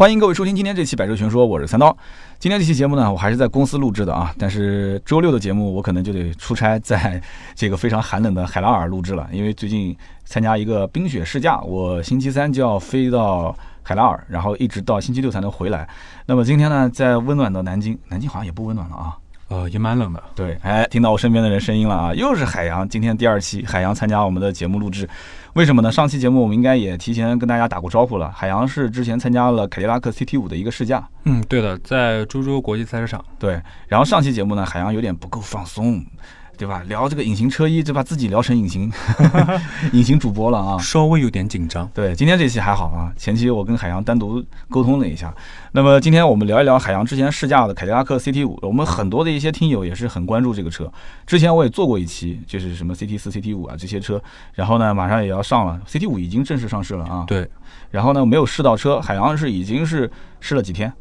欢迎各位收听今天这期《百车全说》，我是三刀。今天这期节目呢，我还是在公司录制的啊，但是周六的节目我可能就得出差，在这个非常寒冷的海拉尔录制了，因为最近参加一个冰雪试驾，我星期三就要飞到海拉尔，然后一直到星期六才能回来。那么今天呢，在温暖的南京，南京好像也不温暖了啊。呃，也蛮冷的。对，哎，听到我身边的人声音了啊，又是海洋。今天第二期，海洋参加我们的节目录制，为什么呢？上期节目我们应该也提前跟大家打过招呼了。海洋是之前参加了凯迪拉克 CT 五的一个试驾，嗯，对的，在株洲国际赛车场。对，然后上期节目呢，海洋有点不够放松。对吧？聊这个隐形车衣，就把自己聊成隐形 隐形主播了啊！稍微有点紧张。对，今天这期还好啊。前期我跟海洋单独沟通了一下。那么今天我们聊一聊海洋之前试驾的凯迪拉克 CT 五。我们很多的一些听友也是很关注这个车。之前我也做过一期，就是什么 CT 四、CT 五啊这些车。然后呢，马上也要上了，CT 五已经正式上市了啊。对。然后呢，没有试到车，海洋是已经是试了几天。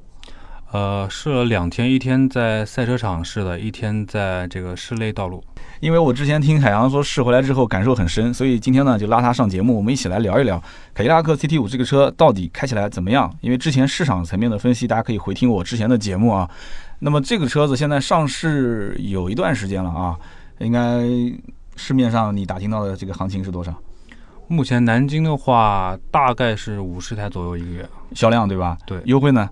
呃，试了两天，一天在赛车场试的，一天在这个室内道路。因为我之前听海洋说试回来之后感受很深，所以今天呢就拉他上节目，我们一起来聊一聊凯迪拉克 CT 五这个车到底开起来怎么样。因为之前市场层面的分析，大家可以回听我之前的节目啊。那么这个车子现在上市有一段时间了啊，应该市面上你打听到的这个行情是多少？目前南京的话大概是五十台左右一个月销量，对吧？对，优惠呢？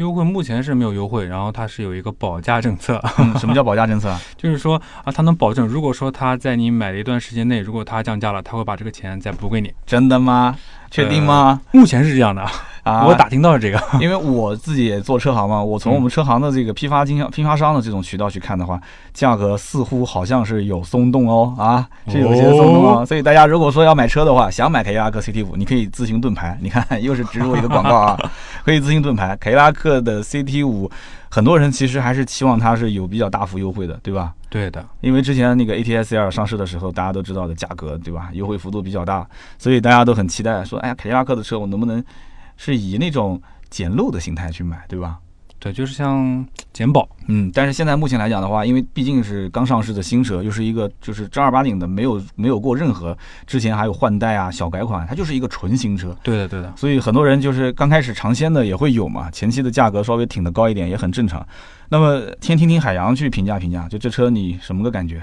优惠目前是没有优惠，然后它是有一个保价政策。什么叫保价政策？就是说啊，它能保证，如果说它在你买的一段时间内，如果它降价了，它会把这个钱再补给你。真的吗？确定吗？目前是这样的。啊，我打听到了这个，因为我自己也做车行嘛，我从我们车行的这个批发经销、批发商的这种渠道去看的话，价格似乎好像是有松动哦，啊，是有些松动哦。所以大家如果说要买车的话，想买凯迪拉克 CT 五，你可以自行盾牌。你看，又是植入一个广告啊，可以自行盾牌。凯迪拉克的 CT 五，很多人其实还是期望它是有比较大幅优惠的，对吧？对的，因为之前那个 ATS L 上市的时候，大家都知道的价格，对吧？优惠幅度比较大，所以大家都很期待，说，哎呀，凯迪拉克的车我能不能？是以那种捡漏的心态去买，对吧？对，就是像捡宝。嗯，但是现在目前来讲的话，因为毕竟是刚上市的新车，又是一个就是正儿八经的，没有没有过任何之前还有换代啊、小改款，它就是一个纯新车。对的，对的。所以很多人就是刚开始尝鲜的也会有嘛，前期的价格稍微挺得高一点也很正常。那么先听听海洋去评价评价，就这车你什么个感觉？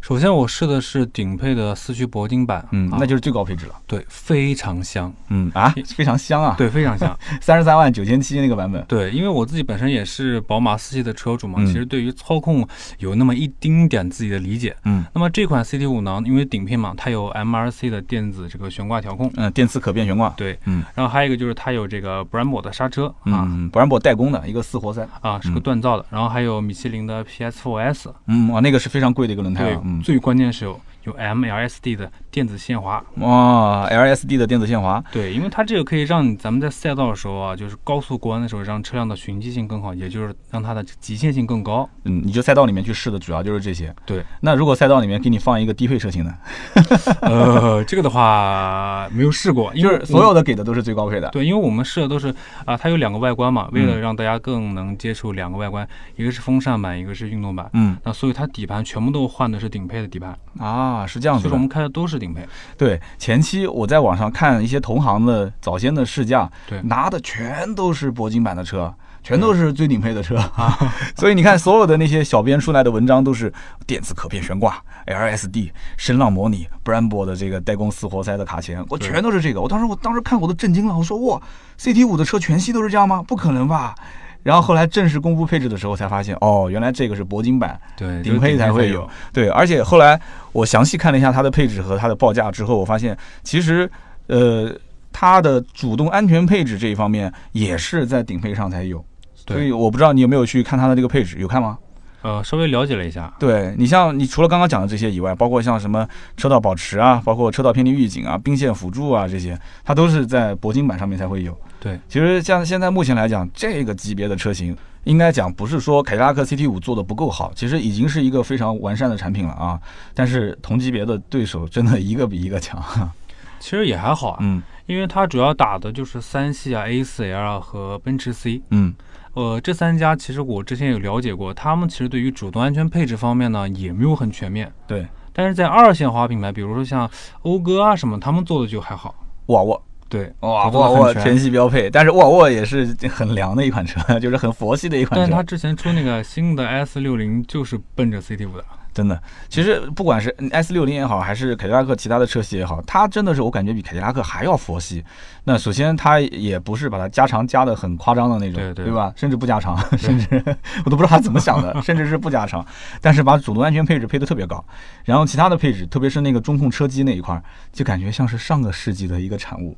首先，我试的是顶配的四驱铂金版，嗯，那就是最高配置了。对，非常香，嗯啊，非常香啊，对，非常香，三十三万九千七那个版本。对，因为我自己本身也是宝马四系的车主嘛，其实对于操控有那么一丁点自己的理解。嗯，那么这款 CT 五呢，因为顶配嘛，它有 MRC 的电子这个悬挂调控，嗯，电磁可变悬挂。对，嗯，然后还有一个就是它有这个 Brembo 的刹车啊，Brembo 代工的一个四活塞。啊，是个锻造的，然后还有米其林的 PS4S，嗯，啊，那个是非常贵的一个轮胎啊，最关键是有。有 MLSD 的电子限滑哇，LSD 的电子限滑，对，因为它这个可以让咱们在赛道的时候啊，就是高速过弯的时候，让车辆的循迹性更好，也就是让它的极限性更高。嗯，你就赛道里面去试的主要就是这些。对，那如果赛道里面给你放一个低配车型呢？呃，这个的话没有试过，因为所有的给的都是最高配的。对，因为我们试的都是啊，它有两个外观嘛，为了让大家更能接触两个外观，一个是风扇版，一个是运动版。嗯，那所以它底盘全部都换的是顶配的底盘啊，是这样子。就是我们开的都是顶配。对，前期我在网上看一些同行的早先的试驾，对，拿的全都是铂金版的车，全都是最顶配的车啊。所以你看，所有的那些小编出来的文章都是电子可变悬挂、LSD、声浪模拟、Brembo 的这个代工四活塞的卡钳，我全都是这个。我当时我当时看我都震惊了，我说哇，CT 五的车全系都是这样吗？不可能吧？然后后来正式公布配置的时候，才发现哦，原来这个是铂金版，对，顶配才会有。对，而且后来我详细看了一下它的配置和它的报价之后，我发现其实呃，它的主动安全配置这一方面也是在顶配上才有。所以我不知道你有没有去看它的这个配置，有看吗？呃，稍微了解了一下。对你像你除了刚刚讲的这些以外，包括像什么车道保持啊，包括车道偏离预警啊、并线辅助啊这些，它都是在铂金版上面才会有。对，其实像现在目前来讲，这个级别的车型，应该讲不是说凯迪拉克 CT 五做的不够好，其实已经是一个非常完善的产品了啊。但是同级别的对手真的一个比一个强。其实也还好啊，嗯，因为它主要打的就是三系啊、A4L 和奔驰 C，嗯。呃，这三家其实我之前有了解过，他们其实对于主动安全配置方面呢，也没有很全面。对，但是在二线豪华品牌，比如说像讴歌啊什么，他们做的就还好。沃尔沃，对，沃尔沃全系标配，但是沃尔沃也是很凉的一款车，就是很佛系的一款车。但是它之前出那个新的 S 六零就是奔着 CT 五的，真的，其实不管是 S 六零也好，还是凯迪拉克其他的车系也好，它真的是我感觉比凯迪拉克还要佛系。那首先它也不是把它加长加的很夸张的那种，对对吧？甚至不加长，甚至我都不知道它怎么想的，甚至是不加长，但是把主动安全配置配的特别高，然后其他的配置，特别是那个中控车机那一块儿，就感觉像是上个世纪的一个产物。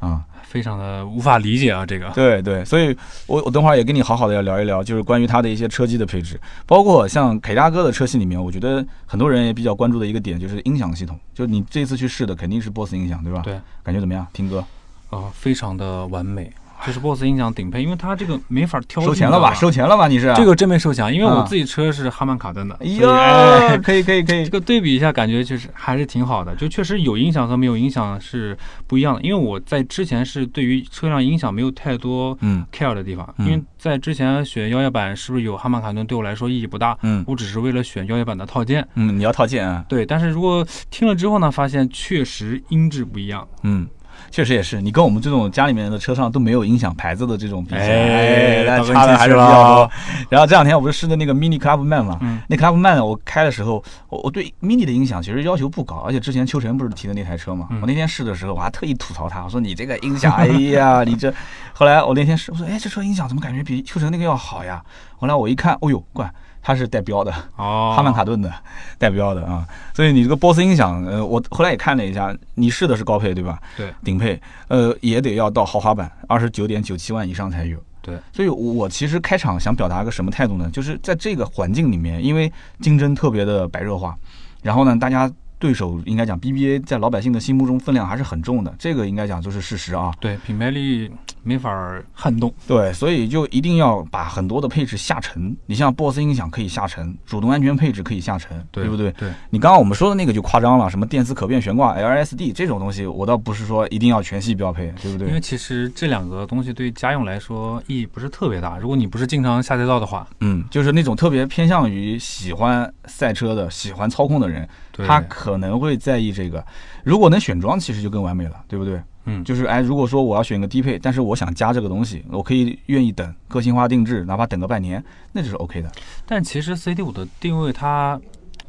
啊、非常的无法理解啊，这个。对对，所以我我等会儿也跟你好好的要聊一聊，就是关于它的一些车机的配置，包括像凯迪拉克的车系里面，我觉得很多人也比较关注的一个点就是音响系统，就你这次去试的肯定是 BOSS 音响，对吧？对，感觉怎么样？听歌？啊、非常的完美，就是 BOSS 音响顶配，因为它这个没法挑。收钱了吧？收钱了吧？你是这个真没收钱，因为我啊自己车是哈曼卡顿的，哎所以哎呀，可以可以可以这，个对比一下，感觉确实还是挺好的。就确实有音响和没有音响是不一样的。因为我在之前是对于车辆音响没有太多嗯 care 的地方，嗯因为在之前选摇摇版是不是有哈曼卡顿对我来说意义不大，嗯我只是为了选摇摇版的套件。嗯，你要套件啊？对，但是如果听了之后呢，发现确实音质不一样。嗯。确实也是，你跟我们这种家里面的车上都没有音响牌子的这种比起来，哎差的还是比较多。然后这两天我不是试的那个 Mini Clubman 嘛，嗯那 Clubman 我开的时候，我我对 Mini 的音响其实要求不高，而且之前秋晨不是提的那台车嘛，嗯我那天试的时候我还特意吐槽他，我说你这个音响，哎呀，你这，后来我那天试，我说哎这车音响怎么感觉比秋晨那个要好呀？后来我一看，哦呦，怪它是带标的，哦，哈曼卡顿的带标的啊，所以你这个 BOSS 音响，呃，我后来也看了一下，你试的是高配对吧？对，顶配，呃，也得要到豪华版，二十九点九七万以上才有。对，所以我其实开场想表达个什么态度呢？就是在这个环境里面，因为竞争特别的白热化，然后呢，大家对手应该讲 BBA 在老百姓的心目中分量还是很重的，这个应该讲就是事实啊。对品牌力没法撼动。对，所以就一定要把很多的配置下沉。你像 BOSS 音响可以下沉，主动安全配置可以下沉，对不对？对，你刚刚我们说的那个就夸张了，什么电磁可变悬挂 LSD 这种东西，我倒不是说一定要全系标配，对不对？因为其实这两个东西对家用来说意义不是特别大。如果你不是经常下赛道的话，嗯，就是那种特别偏向于喜欢赛车的、喜欢操控的人，对他可能会在意这个。如果能选装，其实就更完美了，对不对？嗯，就是哎，如果说我要选个低配，但是我想加这个东西，我可以愿意等个性化定制，哪怕等个半年，那就是 OK 的。但其实 CT 五的定位它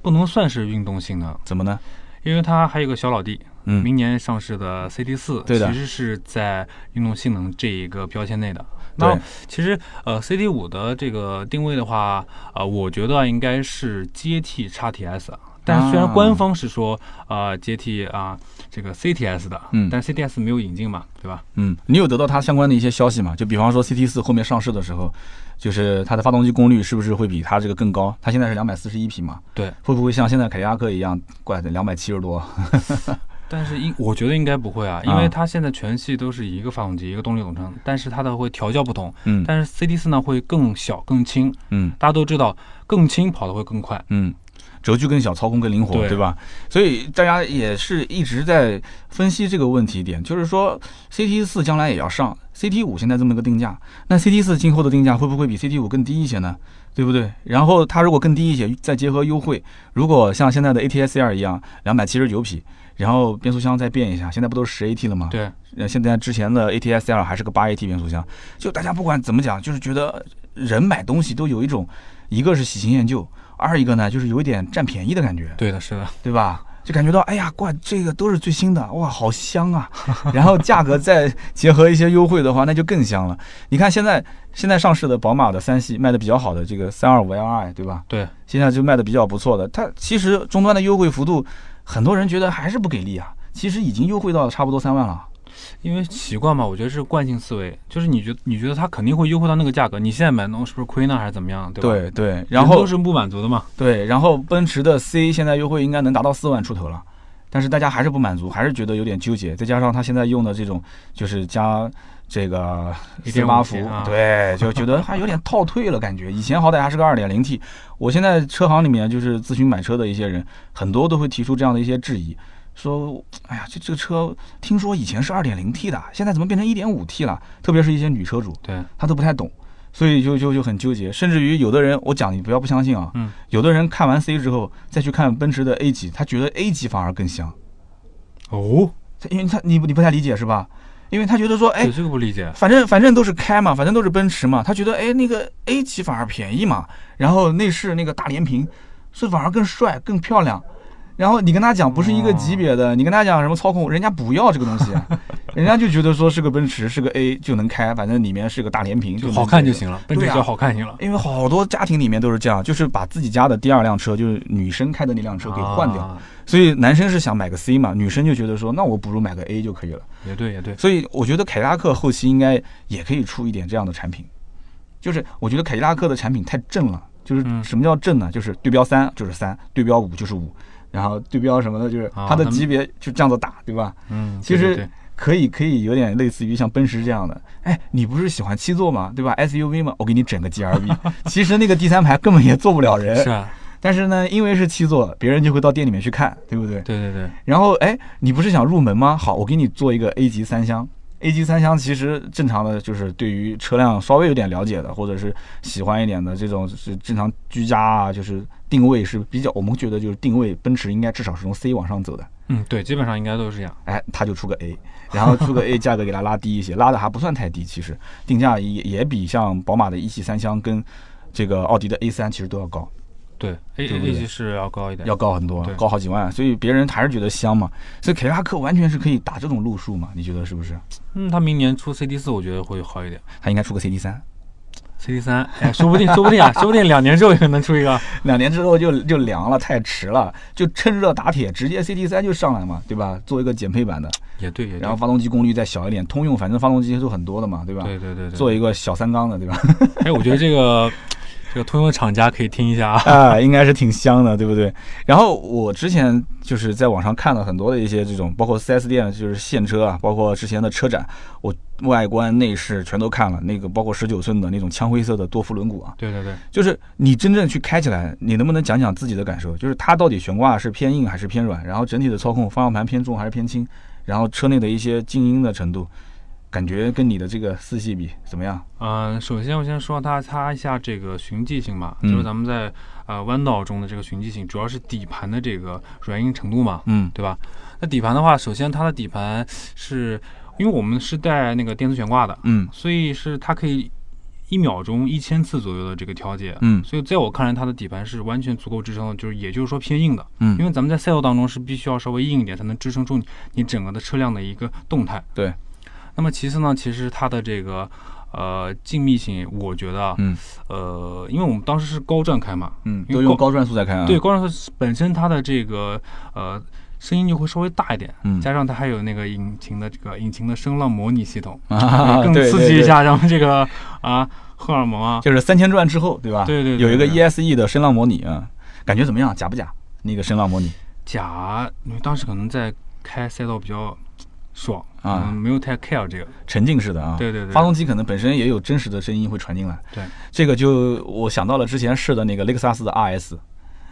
不能算是运动性能，怎么呢？因为它还有个小老弟，嗯，明年上市的 CT 四，其实是在运动性能这一个标签内的。那其实呃 CT 五的这个定位的话，呃，我觉得应该是接替 x TS。但是虽然啊官方是说，呃，接替啊、这个 CTS 的，嗯但 CTS 没有引进嘛，对吧？嗯，你有得到它相关的一些消息吗？就比方说 CT 四后面上市的时候，就是它的发动机功率是不是会比它这个更高？它现在是两百四十一匹嘛，对，会不会像现在凯迪拉克一样，怪的两百七十多？但是应我觉得应该不会啊，因啊为它现在全系都是一个发动机一个动力总成，但是它的会调教不同，嗯但是 CT 四呢会更小更轻，嗯大家都知道更轻跑得会更快，嗯，轴距更小，操控更灵活，对对吧？所以大家也是一直在分析这个问题点，就是说 CT 四将来也要上，CT 五现在这么一个定价，那 CT 四今后的定价会不会比 CT 五更低一些呢？对不对？然后它如果更低一些，再结合优惠，如果像现在的 ATS R 一样，两百七十九匹，然后变速箱再变一下，现在不都是十 AT 了吗？对，呃，现在之前的 ATS L 还是个八 AT 变速箱，就大家不管怎么讲，就是觉得人买东西都有一种，一个是喜新厌旧，二一个呢就是有一点占便宜的感觉，对的，是的，对吧？就感觉到，哎呀，怪这个都是最新的，哇，好香啊！然后价格再结合一些优惠的话，那就更香了。你看现在现在上市的宝马的三系卖的比较好的这个三二五 Li，对吧？对，现在就卖的比较不错的，它其实终端的优惠幅度，很多人觉得还是不给力啊。其实已经优惠到差不多三万了。因为习惯嘛，我觉得是惯性思维，就是你觉你觉得它肯定会优惠到那个价格，你现在买那是不是亏呢，还是怎么样，对吧？对对，然后人都是不满足的嘛，对，然后奔驰的 C 现在优惠应该能达到四万出头了，但是大家还是不满足，还是觉得有点纠结。再加上他现在用的这种就是加这个四八伏1.5 T 啊，对，就觉得还有点 套退了感觉。以前好歹还是个二点零 T，我现在车行里面就是咨询买车的一些人，很多都会提出这样的一些质疑。说，哎呀，这这个车听说以前是二点零 T 的，现在怎么变成一点五 T 了？特别是一些女车主，对，她都不太懂，所以就就就很纠结。甚至于有的人，我讲你不要不相信啊，嗯，有的人看完 C 之后再去看奔驰的 A 级，他觉得 A 级反而更香，哦，因为他你你不太理解是吧？因为他觉得说，哎，这个不理解。反正反正都是开嘛，反正都是奔驰嘛，他觉得哎那个 A 级反而便宜嘛，然后内饰那个大连屏，是反而更帅更漂亮。然后你跟他讲不是一个级别的，你跟他讲什么操控，人家不要这个东西，人家就觉得说是个奔驰是个 A 就能开，反正里面是个大连屏，就好看就行了，奔驰对啊只要好看就行了。因为好多家庭里面都是这样，就是把自己家的第二辆车，就是女生开的那辆车给换掉，啊所以男生是想买个 C 嘛，女生就觉得说那我不如买个 A 就可以了。也对，也对。所以我觉得凯迪拉克后期应该也可以出一点这样的产品，就是我觉得凯迪拉克的产品太正了，就是嗯什么叫正呢？就是对标三就是三，对标五就是五，然后对标什么的，就是啊它的级别就这样子打，对吧？嗯，其实可以可以有点类似于像奔驰这样的，哎，你不是喜欢七座吗？对吧？SUV 吗，我给你整个 GRV，其实那个第三排根本也坐不了人，是啊，但是呢，因为是七座，别人就会到店里面去看，对不对？对对对，然后哎，你不是想入门吗？好，我给你做一个 A 级三厢。A 级三厢其实正常的就是对于车辆稍微有点了解的，或者是喜欢一点的这种是正常居家啊，就是定位是比较，我们觉得就是定位奔驰应该至少是从 C 往上走的。嗯，对，基本上应该都是这样。哎，他就出个 A，然后出个 A，价格给它拉低一些，拉的还不算太低，其实定价也也比像宝马的一系三厢跟这个奥迪的 A 3其实都要高，对，A A 级是要高一点。要高很多，高好几万，所以别人还是觉得香嘛。所以凯迪拉克完全是可以打这种路数嘛，你觉得是不是？嗯，他明年出 CD 四，我觉得会好一点。他应该出个 CD 三，CD 三，哎，说不定，说不定啊，说不定两年之后也能出一个。两年之后就就凉了，太迟了，就趁热打铁，直接 CD 三就上来嘛，对吧？做一个减配版的，也对，也对。然后发动机功率再小一点，通用反正发动机都很多的嘛，对吧？对对对对。做一个小三缸的，对吧？哎，我觉得这个这个通用厂家可以听一下啊。啊，应该是挺香的，对不对？然后我之前就是在网上看了很多的一些这种，包括 4S 店就是现车啊，包括之前的车展，我外观内饰全都看了，那个包括十九寸的那种枪灰色的多幅轮毂啊，对对对，就是你真正去开起来，你能不能讲讲自己的感受？就是它到底悬挂是偏硬还是偏软？然后整体的操控，方向盘偏重还是偏轻？然后车内的一些静音的程度，感觉跟你的这个四系比怎么样？嗯、首先我先说它它一下这个循迹性吧，嗯就是咱们在呃弯道中的这个循迹性，主要是底盘的这个软硬程度嘛，嗯对吧？那底盘的话，首先它的底盘是因为我们是带那个电磁悬挂的，嗯所以是它可以一秒钟一千次左右的这个调节。嗯所以在我看来，它的底盘是完全足够支撑的，就是也就是说偏硬的，嗯因为咱们在赛道当中是必须要稍微硬一点，才能支撑住你你整个的车辆的一个动态。对。那么其次呢，其实它的这个呃静谧性，我觉得啊，嗯呃，因为我们当时是高转开嘛，嗯，都用高转速在开啊。对，高转速本身它的这个呃声音就会稍微大一点，嗯加上它还有那个引擎的这个引擎的声浪模拟系统，啊，更刺激一，下咱们这个啊荷尔蒙啊就是三千转之后，对吧？对对对有一个 ESE 的声浪模拟啊，感觉怎么样？假不假？那个声浪模拟假，因为当时可能在开赛道比较爽啊。嗯没有太 care 这个，沉浸式的啊，对对对。发动机可能本身也有真实的声音会传进来。对，这个就我想到了之前试的那个雷克萨斯的 RS。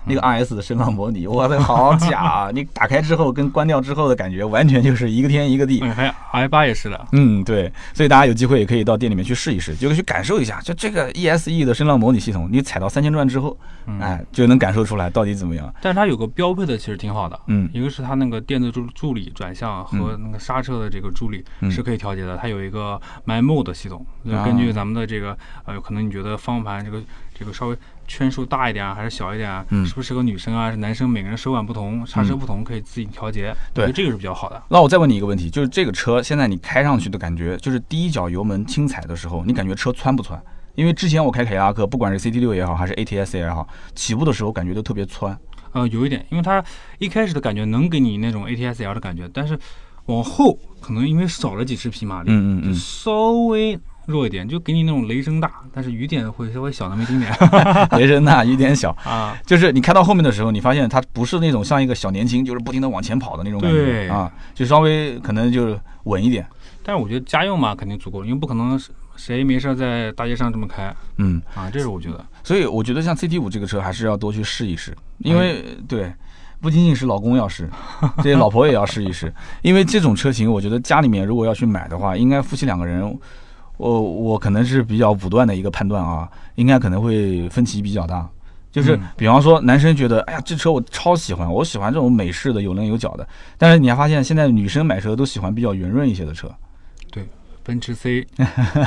那嗯个 RS 的声浪模拟，哇，那好假啊！你打开之后跟关掉之后的感觉，完全就是一个天一个地。嗯，还有 i 八也是的，嗯，对，所以大家有机会也可以到店里面去试一试，就去感受一下，就这个 ESE 的声浪模拟系统，你踩到三千转之后，嗯，哎，就能感受出来到底怎么样。但是它有个标配的其实挺好的，嗯一个是它那个电子助助力转向和那个刹车的这个助力嗯是可以调节的，它有一个 My Mode 系统，就啊根据咱们的这个呃，可能你觉得方向盘这个这个稍微圈数大一点啊，还是小一点啊，嗯是不是适合女生啊，是男生，每个人手感不同，刹车不同，可以自己调节，对这个是比较好的。那我再问你一个问题，就是这个车现在你开上去的感觉，就是第一脚油门轻踩的时候，你感觉车窜不窜？因为之前我开凯迪拉克，不管是 CT 六也好，还是 ATS 也好，起步的时候感觉都特别窜。呃，有一点，因为它一开始的感觉能给你那种 ATS-L 的感觉，但是往后可能因为少了几十匹马力，嗯嗯嗯，稍微弱一点，就给你那种雷声大，但是雨点会稍微小那么一丁点 雷声大雨点小，啊。就是你开到后面的时候，你发现它不是那种像一个小年轻，就是不停的往前跑的那种感觉啊，就稍微可能就是稳一点。但是我觉得家用嘛肯定足够，因为不可能谁没事儿在大街上这么开嗯，啊，这是我觉得。所以我觉得像 CT 五这个车还是要多去试一试，因为对，不仅仅是老公要试，这些老婆也要试一试，因为这种车型，我觉得家里面如果要去买的话，应该夫妻两个人，我我可能是比较武断的一个判断啊，应该可能会分歧比较大。就是嗯比方说，男生觉得，哎呀，这车我超喜欢，我喜欢这种美式的有棱有角的。但是你还发现，现在女生买车都喜欢比较圆润一些的车，对奔驰 C，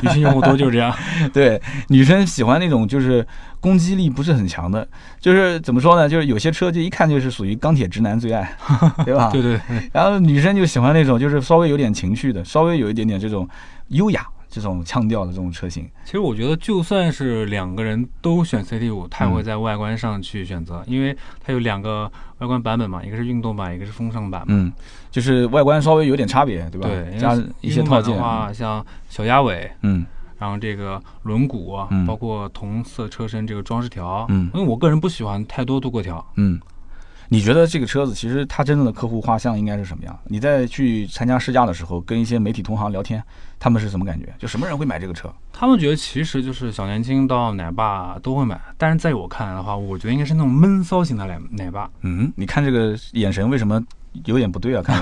女性用户多就是这样。对，女生喜欢那种就是攻击力不是很强的，就是怎么说呢？就是有些车就一看就是属于钢铁直男最爱，对吧？对对对。然后女生就喜欢那种就是稍微有点情趣的，稍微有一点点这种优雅。这种腔调的这种车型，其实我觉得就算是两个人都选 CT 五，他也会在外观上去选择，因为它有两个外观版本嘛，一个是运动版，一个是风尚版。嗯，就是外观稍微有点差别，对吧？对，加一些套件。的话，像小鸭尾，嗯，然后这个轮毂，嗯，包括同色车身这个装饰条，嗯，因为我个人不喜欢太多镀铬条，嗯。你觉得这个车子其实它真正的客户画像应该是什么样？你在去参加试驾的时候，跟一些媒体同行聊天，他们是什么感觉？就什么人会买这个车？他们觉得其实就是小年轻到奶爸都会买，但是在我看来的话，我觉得应该是那种闷骚型的奶奶爸。嗯，你看这个眼神为什么有点不对啊？看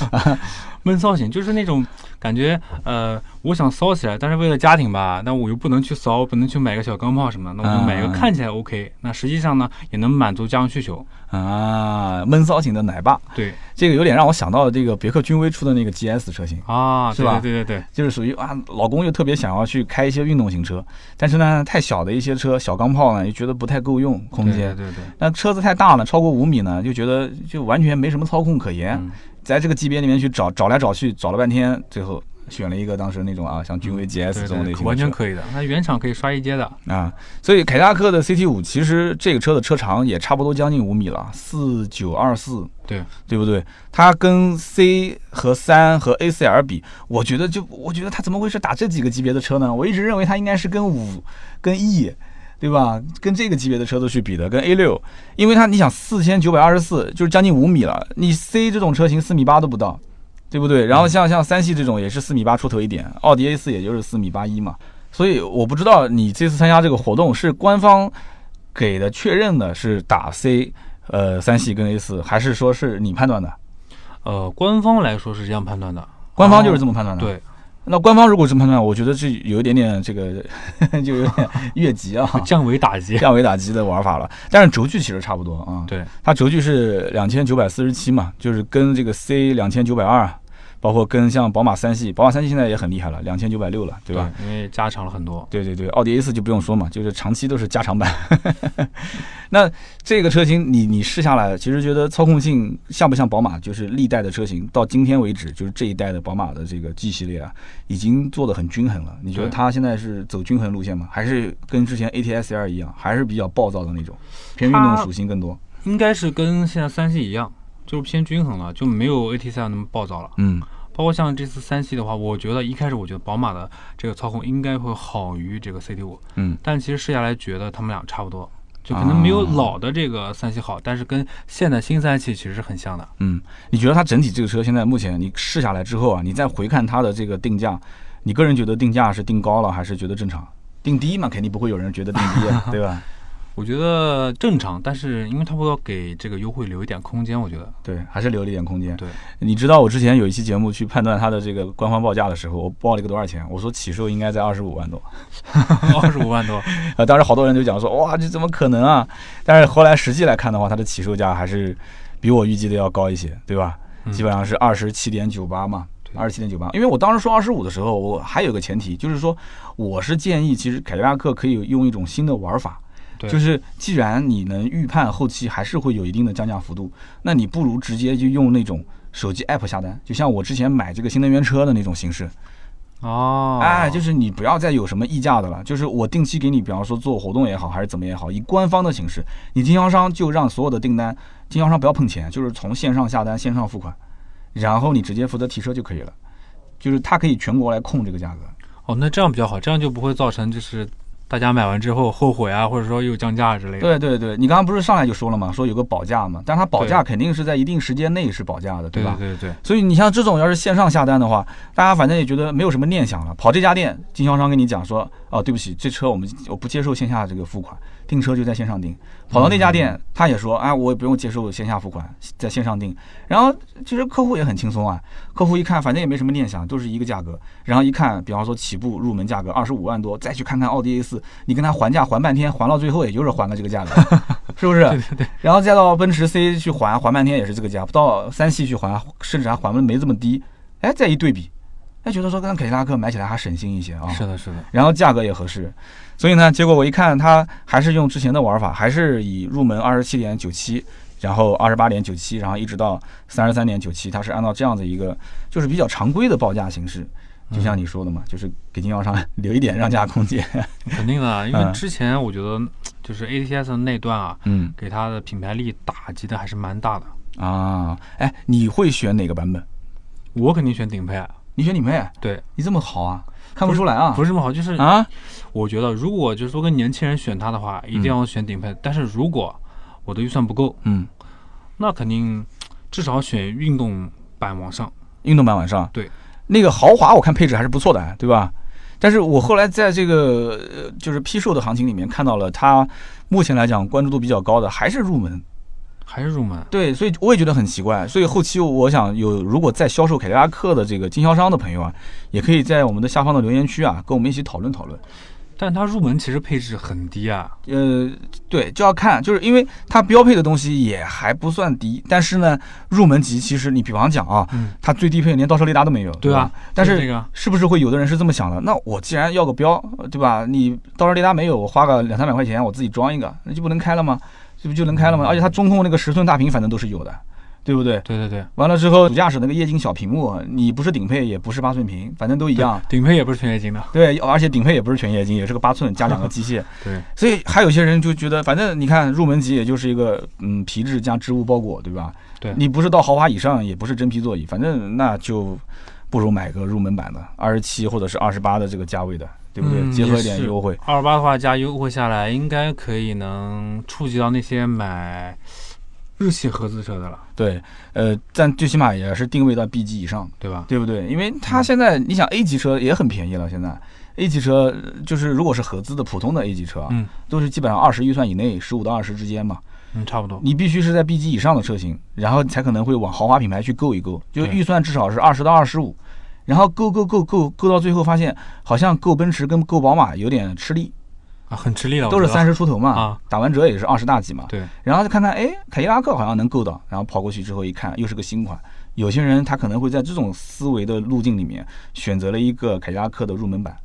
闷骚型就是那种感觉，呃，我想骚起来，但是为了家庭吧，那我又不能去骚，不能去买个小钢炮什么的，那我就买一个看起来 OK，那实际上呢也能满足家用需求啊。闷骚型的奶爸，对，这个有点让我想到了这个别克君威出的那个 GS 车型啊，是吧？对对对，就是属于啊，老公又特别想要去开一些运动型车，但是呢，太小的一些车，小钢炮呢又觉得不太够用空间，对对对。那车子太大了，超过五米呢，就觉得就完全没什么操控可言。在这个级别里面去找找来找去找了半天，最后选了一个当时那种啊，像君威 GS 这种类型，完全可以的。那原厂可以刷一阶的啊。所以凯迪拉克的 CT 五其实这个车的车长也差不多将近五米了，四九二四，对对不对？它跟 C 和三和 ACL 比，我觉得就我觉得它怎么会是打这几个级别的车呢？我一直认为它应该是跟五跟 E。对吧？跟这个级别的车子去比的，跟 A 六，因为它你想四千九百二十四，就是将近五米了。你 C 这种车型四米八都不到，对不对？然后像像三系这种也是四米八出头一点，奥迪 A 四也就是四米八一嘛。所以我不知道你这次参加这个活动是官方给的确认的是打 C，呃，三系跟 A 四，还是说是你判断的？呃，官方来说是这样判断的，官方就是这么判断的。对。那官方如果这么判断，我觉得这有一点点这个，就有点越级啊，降维打击，降维打击的玩法了。但是轴距其实差不多啊，对，它轴距是两千九百四十七嘛，就是跟这个 C 两千九百二。包括跟像宝马三系，宝马三系现在也很厉害了，两千九百六了，对吧？因为加长了很多。对对对，奥迪 A 四就不用说嘛，就是长期都是加长版。那这个车型你你试下来，其实觉得操控性像不像宝马？就是历代的车型到今天为止，就是这一代的宝马的这个 G 系列啊，已经做的很均衡了。你觉得它现在是走均衡路线吗？还是跟之前 A T S L 一样，还是比较暴躁的那种，偏运动属性更多？应该是跟现在三系一样。就是偏均衡了，就没有 A T 三那么暴躁了。嗯，包括像这次三系的话，我觉得一开始我觉得宝马的这个操控应该会好于这个 C T 五。嗯，但其实试下来觉得他们俩差不多，就可能没有老的这个三系好，但是跟现在新三系其实是很像的。嗯，你觉得它整体这个车现在目前你试下来之后啊，你再回看它的这个定价，你个人觉得定价是定高了还是觉得正常？定低嘛，肯定不会有人觉得定低，对吧？我觉得正常，但是因为他不要给这个优惠留一点空间，我觉得对，还是留了一点空间。对，你知道我之前有一期节目去判断它的这个官方报价的时候，我报了一个多少钱？我说起售应该在二十五万多，二十五万多。呃，当时好多人就讲说，哇，这怎么可能啊？但是后来实际来看的话，它的起售价还是比我预计的要高一些，对吧？基本上是二十七点九八嘛，二十七点九八。因为我当时说二十五的时候，我还有个前提，就是说我是建议，其实凯迪拉克可以用一种新的玩法。就是既然你能预判后期还是会有一定的降价幅度，那你不如直接就用那种手机 app 下单，就像我之前买这个新能源车的那种形式。哦，哎，就是你不要再有什么溢价的了，就是我定期给你，比方说做活动也好，还是怎么也好，以官方的形式，你经销商就让所有的订单，经销商不要碰钱，就是从线上下单、线上付款，然后你直接负责提车就可以了，就是它可以全国来控这个价格。哦，那这样比较好，这样就不会造成就是。大家买完之后后悔啊，或者说又降价之类的。对对对，你刚刚不是上来就说了嘛？说有个保价嘛，但它保价肯定是在一定时间内是保价的，对吧？对对对。所以你像这种要是线上下单的话，大家反正也觉得没有什么念想了，跑这家店，经销商跟你讲说，哦，对不起，这车我们我不接受线下这个付款，订车就在线上订。跑到那家店，他也说，哎，我也不用接受线下付款，在线上订。然后其实客户也很轻松啊，客户一看反正也没什么念想，都是一个价格。然后一看，比方说起步入门价格二十五万多，再去看看奥迪 A 四，你跟他还价还半天，还到最后也就是还了这个价格，是不是？对对对。然后再到奔驰 C 去还，还半天也是这个价，到三系去还，甚至还还的没这么低。哎，再一对比，他，觉得说跟凯迪拉克买起来还省心一些啊。是的，是的。然后价格也合适，所以呢，结果我一看，它还是用之前的玩法，还是以入门二十七点九七，然后二十八点九七，然后一直到三十三点九七，它是按照这样的一个就是比较常规的报价形式。就像你说的嘛，就是给经销商留一点让价空间。肯定的，因为嗯之前我觉得就是 ATS 的那段啊，嗯给它的品牌力打击的还是蛮大的。啊，哎，你会选哪个版本？我肯定选顶配，你选顶配？对，你这么好啊？看不出来啊？是不是这么好，就是啊？我觉得如果就是说跟年轻人选它的话，一定要选顶配。但是如果我的预算不够，嗯，那肯定至少选运动版往上。运动版往上。对，那个豪华我看配置还是不错的，对吧？但是我后来在这个呃就是批售的行情里面看到了，它目前来讲关注度比较高的还是入门。还是入门，对，所以我也觉得很奇怪。所以后期我想有如果在销售凯迪拉克的这个经销商的朋友啊，也可以在我们的下方的留言区啊，跟我们一起讨论讨论。但它入门其实配置很低啊。呃，对，就要看，就是因为它标配的东西也还不算低，但是呢，入门级其实你比方讲啊，嗯，它最低配连倒车雷达都没有，对啊吧？但是是不是会有的人是这么想的？那我既然要个标，呃对吧？你倒车雷达没有，我花个两三百块钱，我自己装一个，那就不能开了吗？这不就能开了吗？而且它中控那个十寸大屏反正都是有的，对不对？对对对，完了之后，主驾驶那个液晶小屏幕，你不是顶配也不是八寸屏，反正都一样。顶配也不是全液晶的。对，而且顶配也不是全液晶，也是个八寸加两个机械。对，所以还有些人就觉得，反正你看入门级也就是一个嗯皮质加织物包裹，对吧？对你不是到豪华以上，也不是真皮座椅，反正那就不如买个入门版的二十七或者是二十八的这个价位的，对不对？嗯结合一点优惠。二十八的话加优惠下来，应该可以能触及到那些买日系合资车的了，对，呃，但最起码也是定位到 B 级以上，对吧？对不对？因为它现在你想 A 级车也很便宜了，现在 A 级车就是如果是合资的普通的 A 级车啊，嗯都是基本上二十预算以内，十五到二十之间嘛。嗯，差不多。你必须是在 B 级以上的车型，然后才可能会往豪华品牌去购一购，就预算至少是二十到二十五，然后购购购购购到最后发现，好像购奔驰跟购宝马有点吃力，啊，很吃力了，都是三十出头嘛，啊打完折也是二十大几嘛，对，然后就看看，哎，凯迪拉克好像能够到，然后跑过去之后一看，又是个新款。有些人他可能会在这种思维的路径里面选择了一个凯迪拉克的入门版，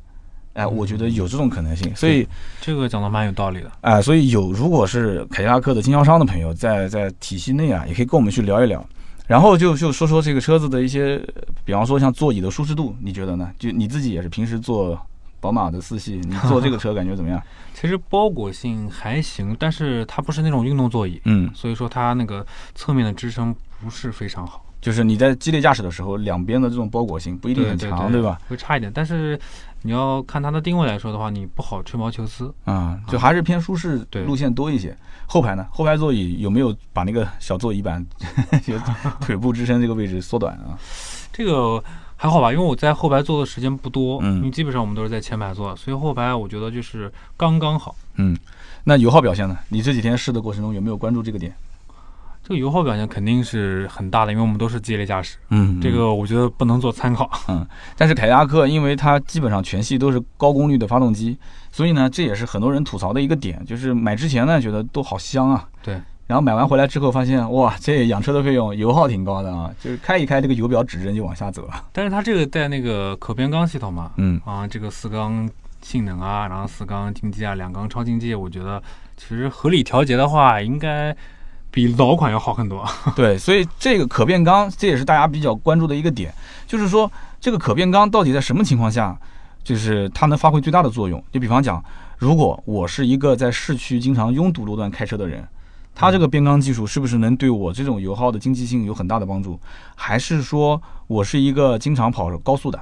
哎，我觉得有这种可能性，所以这个讲的蛮有道理的。哎、所以有如果是凯迪拉克的经销商的朋友，在在体系内啊，也可以跟我们去聊一聊。然后就就说说这个车子的一些，比方说像座椅的舒适度，你觉得呢？就你自己也是平时坐宝马的四系，你坐这个车感觉怎么样？其实包裹性还行，但是它不是那种运动座椅，嗯，所以说它那个侧面的支撑不是非常好，就是你在激烈驾驶的时候，两边的这种包裹性不一定很强，对吧？？会差一点，但是你要看它的定位来说的话，你不好吹毛求疵。啊、就还是偏舒适对路线多一些。后排呢？后排座椅有没有把那个小座椅板 就腿部支撑这个位置缩短啊？这个还好吧，因为我在后排坐的时间不多，嗯因为基本上我们都是在前排坐，所以后排我觉得就是刚刚好。嗯，那油耗表现呢？你这几天试的过程中有没有关注这个点？这个油耗表现肯定是很大的，因为我们都是激烈驾驶，嗯这个我觉得不能做参考。嗯但是凯迪拉克因为它基本上全系都是高功率的发动机，所以呢，这也是很多人吐槽的一个点，就是买之前呢觉得都好香啊，对，然后买完回来之后发现，哇，这养车的费用油耗挺高的啊，就是开一开这个油表指针就往下走了。但是它这个带那个可变缸系统嘛，嗯啊，这个四缸性能啊，然后四缸经济啊，两缸超经济，我觉得其实合理调节的话，应该比老款要好很多。对，所以这个可变缸，这也是大家比较关注的一个点，就是说这个可变缸到底在什么情况下，就是它能发挥最大的作用？就比方讲，如果我是一个在市区经常拥堵路段开车的人，它这个变缸技术是不是能对我这种油耗的经济性有很大的帮助？还是说我是一个经常跑高速的？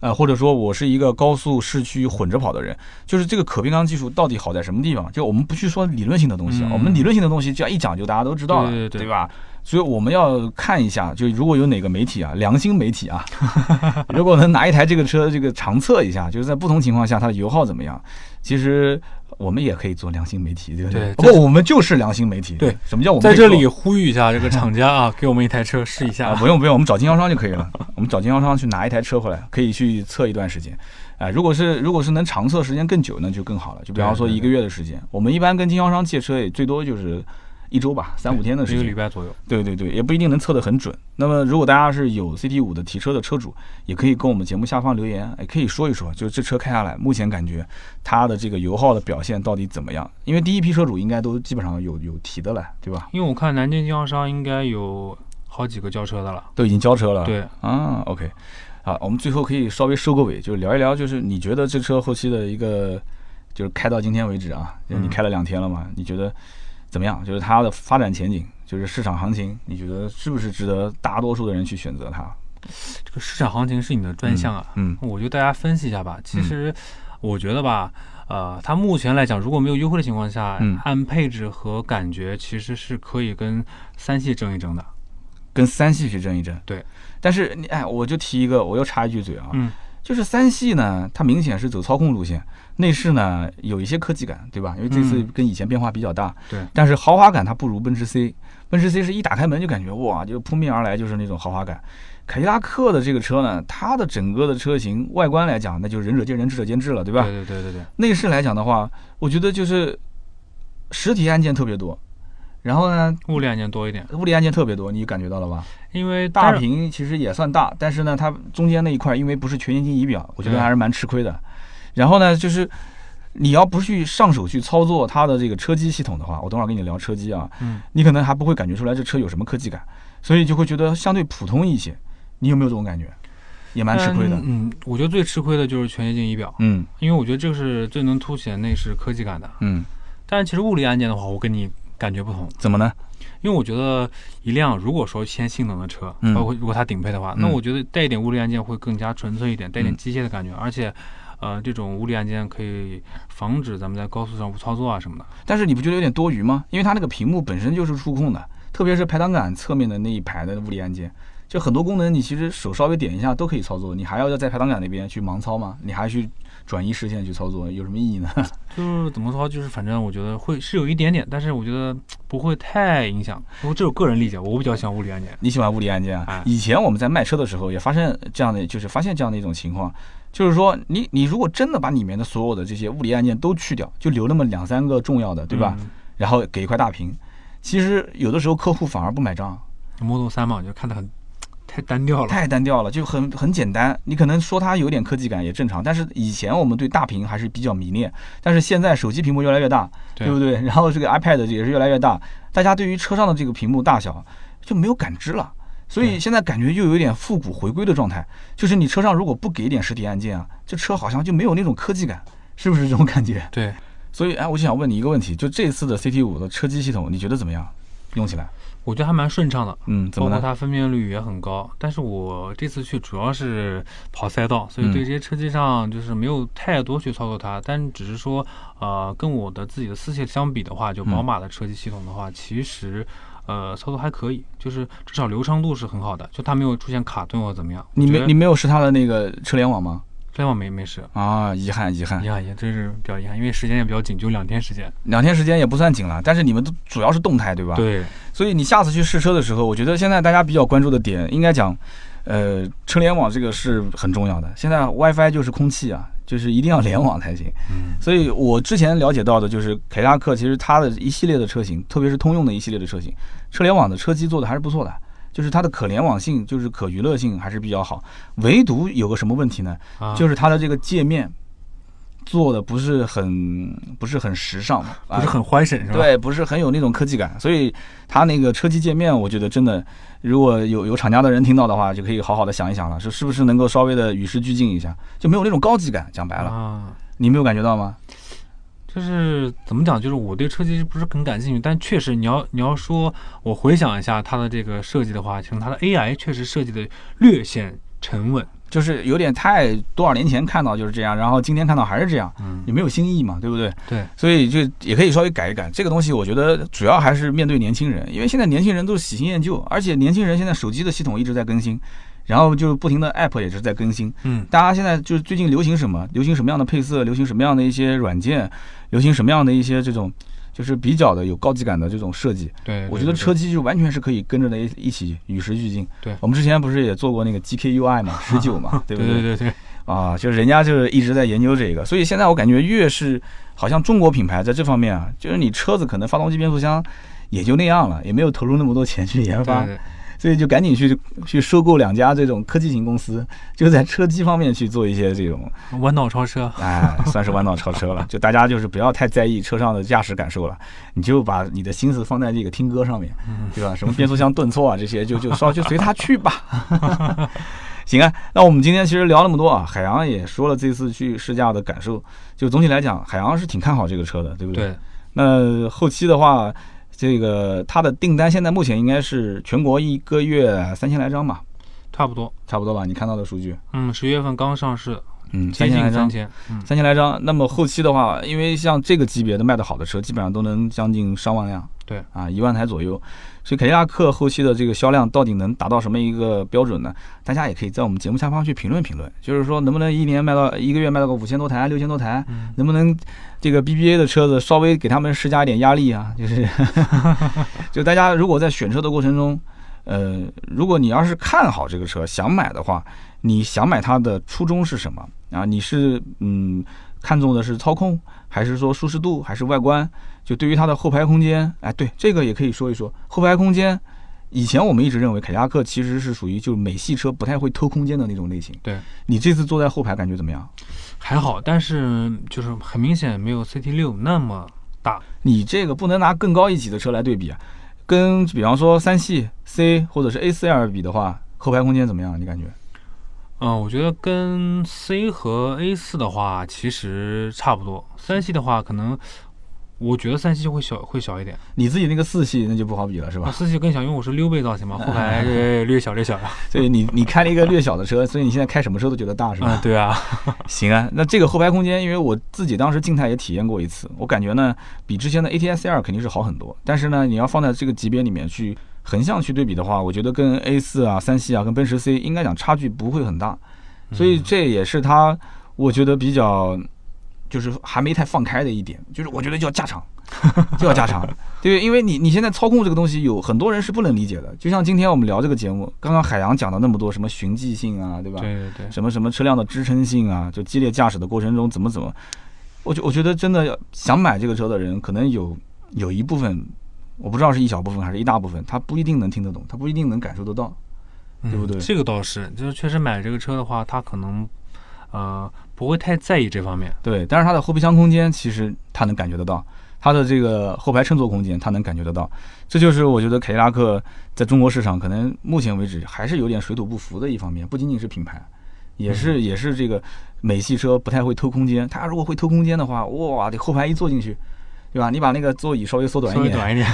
呃，或者说我是一个高速市区混着跑的人，就是这个可变缸技术到底好在什么地方？就我们不去说理论性的东西啊，嗯我们理论性的东西这样一讲就大家都知道了，对对对吧？所以我们要看一下，就如果有哪个媒体啊，良心媒体啊，如果能拿一台这个车这个长测一下，就是在不同情况下它的油耗怎么样，其实我们也可以做良心媒体，对不对不过我们就是良心媒体。对，什么叫我们在这里呼吁一下这个厂家 啊，给我们一台车试一下啊，。不用不用，我们找经销商就可以了。我们找经销商去拿一台车回来，可以去测一段时间。啊、如果是如果是能长测时间更久，那就更好了。就比方说一个月的时间，我们一般跟经销商借车也最多就是一周吧，三五天的时间一个礼。拜左右。对对对，也不一定能测得很准。那么，如果大家是有 CT 五的提车的车主，也可以跟我们节目下方留言，也可以说一说，就是这车开下来，目前感觉它的这个油耗的表现到底怎么样？因为第一批车主应该都基本上有有提的了，对吧？因为我看南京经销商应该有好几个交车的了。都已经交车了。对，啊，OK，好，我们最后可以稍微收个尾，就是聊一聊，就是你觉得这车后期的一个，就是开到今天为止啊，你嗯开了两天了嘛，你觉得怎么样？就是它的发展前景，就是市场行情，你觉得是不是值得大多数的人去选择它？这个市场行情是你的专项啊。嗯我觉得大家分析一下吧。其实我觉得吧，呃，它目前来讲，如果没有优惠的情况下，嗯按配置和感觉，其实是可以跟三系争一争的。跟三系去争一争。对，但是你哎，我就提一个，我又插一句嘴啊，嗯，就是三系呢，它明显是走操控路线，内饰呢有一些科技感，对吧？因为这次嗯跟以前变化比较大，对但是豪华感它不如奔驰 C，奔驰 C 是一打开门就感觉哇，就扑面而来就是那种豪华感。凯迪拉克的这个车呢，它的整个的车型外观来讲，那就是仁者见仁，智者见智了，对吧？对对对对对。内饰来讲的话，我觉得就是实体按键特别多，然后呢，物理按键多一点，物理按键特别多，你感觉到了吧？因为大屏其实也算大，但是呢，它中间那一块因为不是全液晶仪表，我觉得还是蛮吃亏的。然后呢，就是你要不去上手去操作它的这个车机系统的话，我等会儿跟你聊车机啊，嗯，你可能还不会感觉出来这车有什么科技感，所以就会觉得相对普通一些。你有没有这种感觉？也蛮吃亏的。嗯，嗯我觉得最吃亏的就是全液晶仪表，嗯因为我觉得这个是最能凸显内饰科技感的。嗯，但是其实物理按键的话，我跟你感觉不同，怎么呢？因为我觉得一辆如果说偏性能的车，嗯包括如果它顶配的话，嗯那我觉得带一点物理按键会更加纯粹一点，带点嗯机械的感觉，而且。呃，这种物理按键可以防止咱们在高速上误操作啊什么的。但是你不觉得有点多余吗？因为它那个屏幕本身就是触控的，特别是排挡杆侧面的那一排的物理按键，就很多功能你其实手稍微点一下都可以操作，你还要在排挡杆那边去盲操吗？你还去转移视线去操作，有什么意义呢？就是怎么说，就是反正我觉得会是有一点点，但是我觉得不会太影响。不过这是我个人理解，我比较喜欢物理按键。你喜欢物理按键啊哎？以前我们在卖车的时候也发现这样的，就是发现这样的一种情况，就是说你你如果真的把里面的所有的这些物理按键都去掉，就留那么两三个重要的，对吧？嗯然后给一块大屏，其实有的时候客户反而不买账。Model 3嘛，就看得很太单调了。太单调了，就很很简单。你可能说它有点科技感也正常，但是以前我们对大屏还是比较迷恋，但是现在手机屏幕越来越大，对对不对？然后这个 iPad 也是越来越大，大家对于车上的这个屏幕大小就没有感知了。所以现在感觉又有点复古回归的状态，就是你车上如果不给一点实体按键啊，这车好像就没有那种科技感，是不是这种感觉？对，所以哎，我就想问你一个问题，就这次的 CT 五的车机系统，你觉得怎么样？用起来，我觉得还蛮顺畅的。嗯，怎么？包括它分辨率也很高，但是我这次去主要是跑赛道，所以对嗯这些车机上就是没有太多去操作它，但只是说，呃，跟我的自己的私系相比的话，就嗯宝马的车机系统的话，其实呃操作还可以，就是至少流畅度是很好的，就它没有出现卡顿或怎么样。你没你没有试它的那个车联网吗？这网没没事，啊，遗憾遗憾遗，憾也真是比较遗憾，因为时间也比较紧，就两天时间。两天时间也不算紧了，但是你们都主要是动态，对吧？。对，所以你下次去试车的时候，我觉得现在大家比较关注的点，应该讲，呃，车联网这个是很重要的。现在 WiFi 就是空气啊，就是一定要联网才行。嗯，所以我之前了解到的就是凯迪拉克，其实它的一系列的车型，特别是通用的一系列的车型，车联网的车机做的还是不错的。就是它的可联网性，就是可娱乐性还是比较好，唯独有个什么问题呢？啊，就是它的这个界面做的不是很不是很时尚，不是很欢神是吧？，对，不是很有那种科技感，所以它那个车机界面，我觉得真的，如果有有厂家的人听到的话，就可以好好的想一想了，是是不是能够稍微的与时俱进一下，就没有那种高级感。讲白了，啊。你没有感觉到吗？就是怎么讲，就是我对车机不是很感兴趣，但确实你要你要说，我回想一下它的这个设计的话，其实它的 AI 确实设计的略显沉稳。就是有点太多少年前看到就是这样，然后今天看到还是这样，嗯也没有新意嘛，对不对？对，所以就也可以稍微改一改这个东西。我觉得主要还是面对年轻人，因为现在年轻人都是喜新厌旧，而且年轻人现在手机的系统一直在更新，然后就是不停的 App 也是在更新。嗯，大家现在就是最近流行什么，流行什么样的配色，流行什么样的一些软件，流行什么样的一些这种，就是比较的有高级感的这种设计。对，我觉得车机就完全是可以跟着的一一起与时俱进。对我们之前不是也做过那个 GKUI 嘛，十九嘛，对 对不对对对，啊，就是人家就是一直在研究这个，所以现在我感觉越是好像中国品牌在这方面啊，就是你车子可能发动机、变速箱也就那样了，也没有投入那么多钱去研发。对对所以就赶紧去去收购两家这种科技型公司，就在车机方面去做一些这种，弯道超车，哎，算是弯道超车了。就大家就是不要太在意车上的驾驶感受了，你就把你的心思放在这个听歌上面，对吧？什么变速箱顿挫啊这些，就就稍就随他去吧。行啊，那我们今天其实聊那么多啊，海洋也说了这次去试驾的感受，就总体来讲，海洋是挺看好这个车的，对不对？对，那后期的话。这个它的订单现在目前应该是全国一个月三千来张吧，差不多，差不多吧？你看到的数据，嗯，十月份刚上市，嗯，三千，来张，三千来张。那么后期的话，因为像这个级别的卖的好的车，基本上都能将近上万辆，对，啊，一万台左右。所以凯迪拉克后期的这个销量到底能达到什么一个标准呢？大家也可以在我们节目下方去评论评论，就是说能不能一年卖到一个月卖到个五千多台、六千多台，能不能这个 BBA 的车子稍微给他们施加一点压力啊？就是，就大家如果在选车的过程中，呃，如果你要是看好这个车想买的话，你想买它的初衷是什么啊？你是嗯看重的是操控，还是说舒适度，还是外观？就对于它的后排空间，哎，对这个也可以说一说后排空间。以前我们一直认为凯迪拉克其实是属于就是美系车不太会偷空间的那种类型。对你这次坐在后排感觉怎么样？还好，但是就是很明显没有 CT 六那么大。你这个不能拿更高一级的车来对比啊，跟比方说三系 C 或者是 A 四 L 比的话，后排空间怎么样？你感觉？嗯，我觉得跟 C 和 A 四的话其实差不多，三系的话可能。我觉得三系会小，会小一点。你自己那个四系那就不好比了，是吧？四系更小，因为我是溜背造型嘛，后排略小略小的。所以你你开了一个略小的车，所以你现在开什么车都觉得大，是吧？对啊。行啊，那这个后排空间，因为我自己当时静态也体验过一次，我感觉呢，比之前的 ATS L 肯定是好很多。但是呢，你要放在这个级别里面去横向去对比的话，我觉得跟 A 四啊、三系啊、跟奔驰 C 应该讲差距不会很大。所以这也是它，我觉得比较。就是还没太放开的一点，就是我觉得就要加长，就要加长，对，因为你你现在操控这个东西，有很多人是不能理解的。就像今天我们聊这个节目，刚刚海洋讲了那么多什么循迹性啊，对吧？对对对。什么什么车辆的支撑性啊，就激烈驾驶的过程中怎么怎么，我觉我觉得真的想买这个车的人，可能有有一部分，我不知道是一小部分还是一大部分，他不一定能听得懂，他不一定能感受得到，对不对？这个倒是，就是确实买这个车的话，他可能。呃，不会太在意这方面。对，但是它的后备箱空间其实它能感觉得到，它的这个后排乘坐空间它能感觉得到。这就是我觉得凯迪拉克在中国市场可能目前为止还是有点水土不服的一方面，不仅仅是品牌，也是也是这个美系车不太会偷空间。它如果会偷空间的话，哇，这后排一坐进去，对吧？你把那个座椅稍微缩短一点，短一点，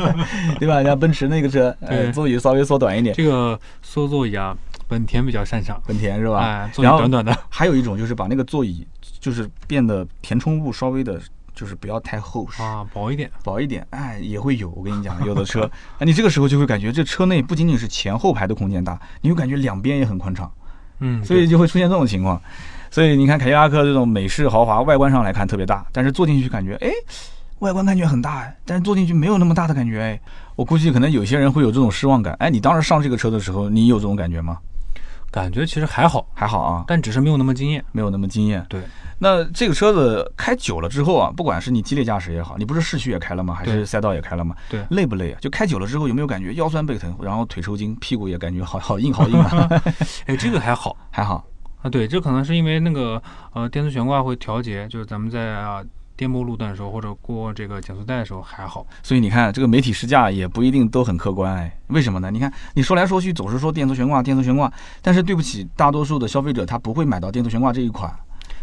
对吧？像奔驰那个车，呃，座椅稍微缩短一点，这个缩座椅啊。本田比较擅长，本田是吧？哎，座椅短短的。还有一种就是把那个座椅，就是变得填充物稍微的，就是不要太厚实啊，薄一点，薄一点。哎，也会有。我跟你讲，有的车，哎，你这个时候就会感觉这车内不仅仅是前后排的空间大，你会感觉两边也很宽敞。嗯，所以就会出现这种情况。所以你看凯迪拉克这种美式豪华，外观上来看特别大，但是坐进去感觉，哎，外观感觉很大，但是坐进去没有那么大的感觉。哎，我估计可能有些人会有这种失望感。哎，你当时上这个车的时候，你有这种感觉吗？感觉其实还好，还好啊，但只是没有那么惊艳，没有那么惊艳。对，那这个车子开久了之后啊，不管是你激烈驾驶也好，你不是市区也开了吗？还是赛道也开了吗？对，累不累啊？就开久了之后有没有感觉腰酸背疼，然后腿抽筋，屁股也感觉好 好硬好硬啊？哎，这个还好，还好啊。对，这可能是因为那个呃电磁悬挂会调节，就是咱们在啊。颠簸路段的时候，或者过这个减速带的时候还好，所以你看这个媒体试驾也不一定都很客观哎，为什么呢？你看你说来说去总是说电磁悬挂，电磁悬挂，但是对不起，大多数的消费者他不会买到电磁悬挂这一款。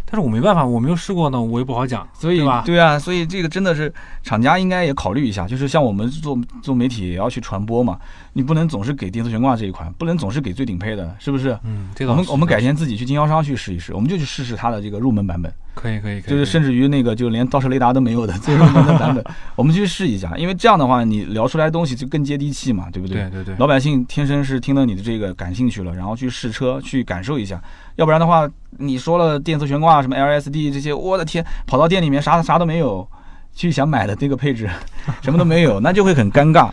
但是我没办法，我没有试过呢，我也不好讲，所以吧？对啊，所以这个真的是厂家应该也考虑一下，就是像我们做做媒体也要去传播嘛，你不能总是给电磁悬挂这一款，不能总是给最顶配的，是不是？嗯，这个我们我们改天自己去经销商去试一试，我们就去试试它的这个入门版本。可以可以，就是甚至于那个就连倒车雷达都没有的 最入门的版本，我们去试一下，因为这样的话你聊出来的东西就更接地气嘛，对不对？对对对，老百姓天生是听到你的这个感兴趣了，然后去试车去感受一下，要不然的话你说了电磁悬挂什么 LSD 这些，我的天，跑到店里面啥啥都没有，去想买的这个配置 什么都没有，那就会很尴尬。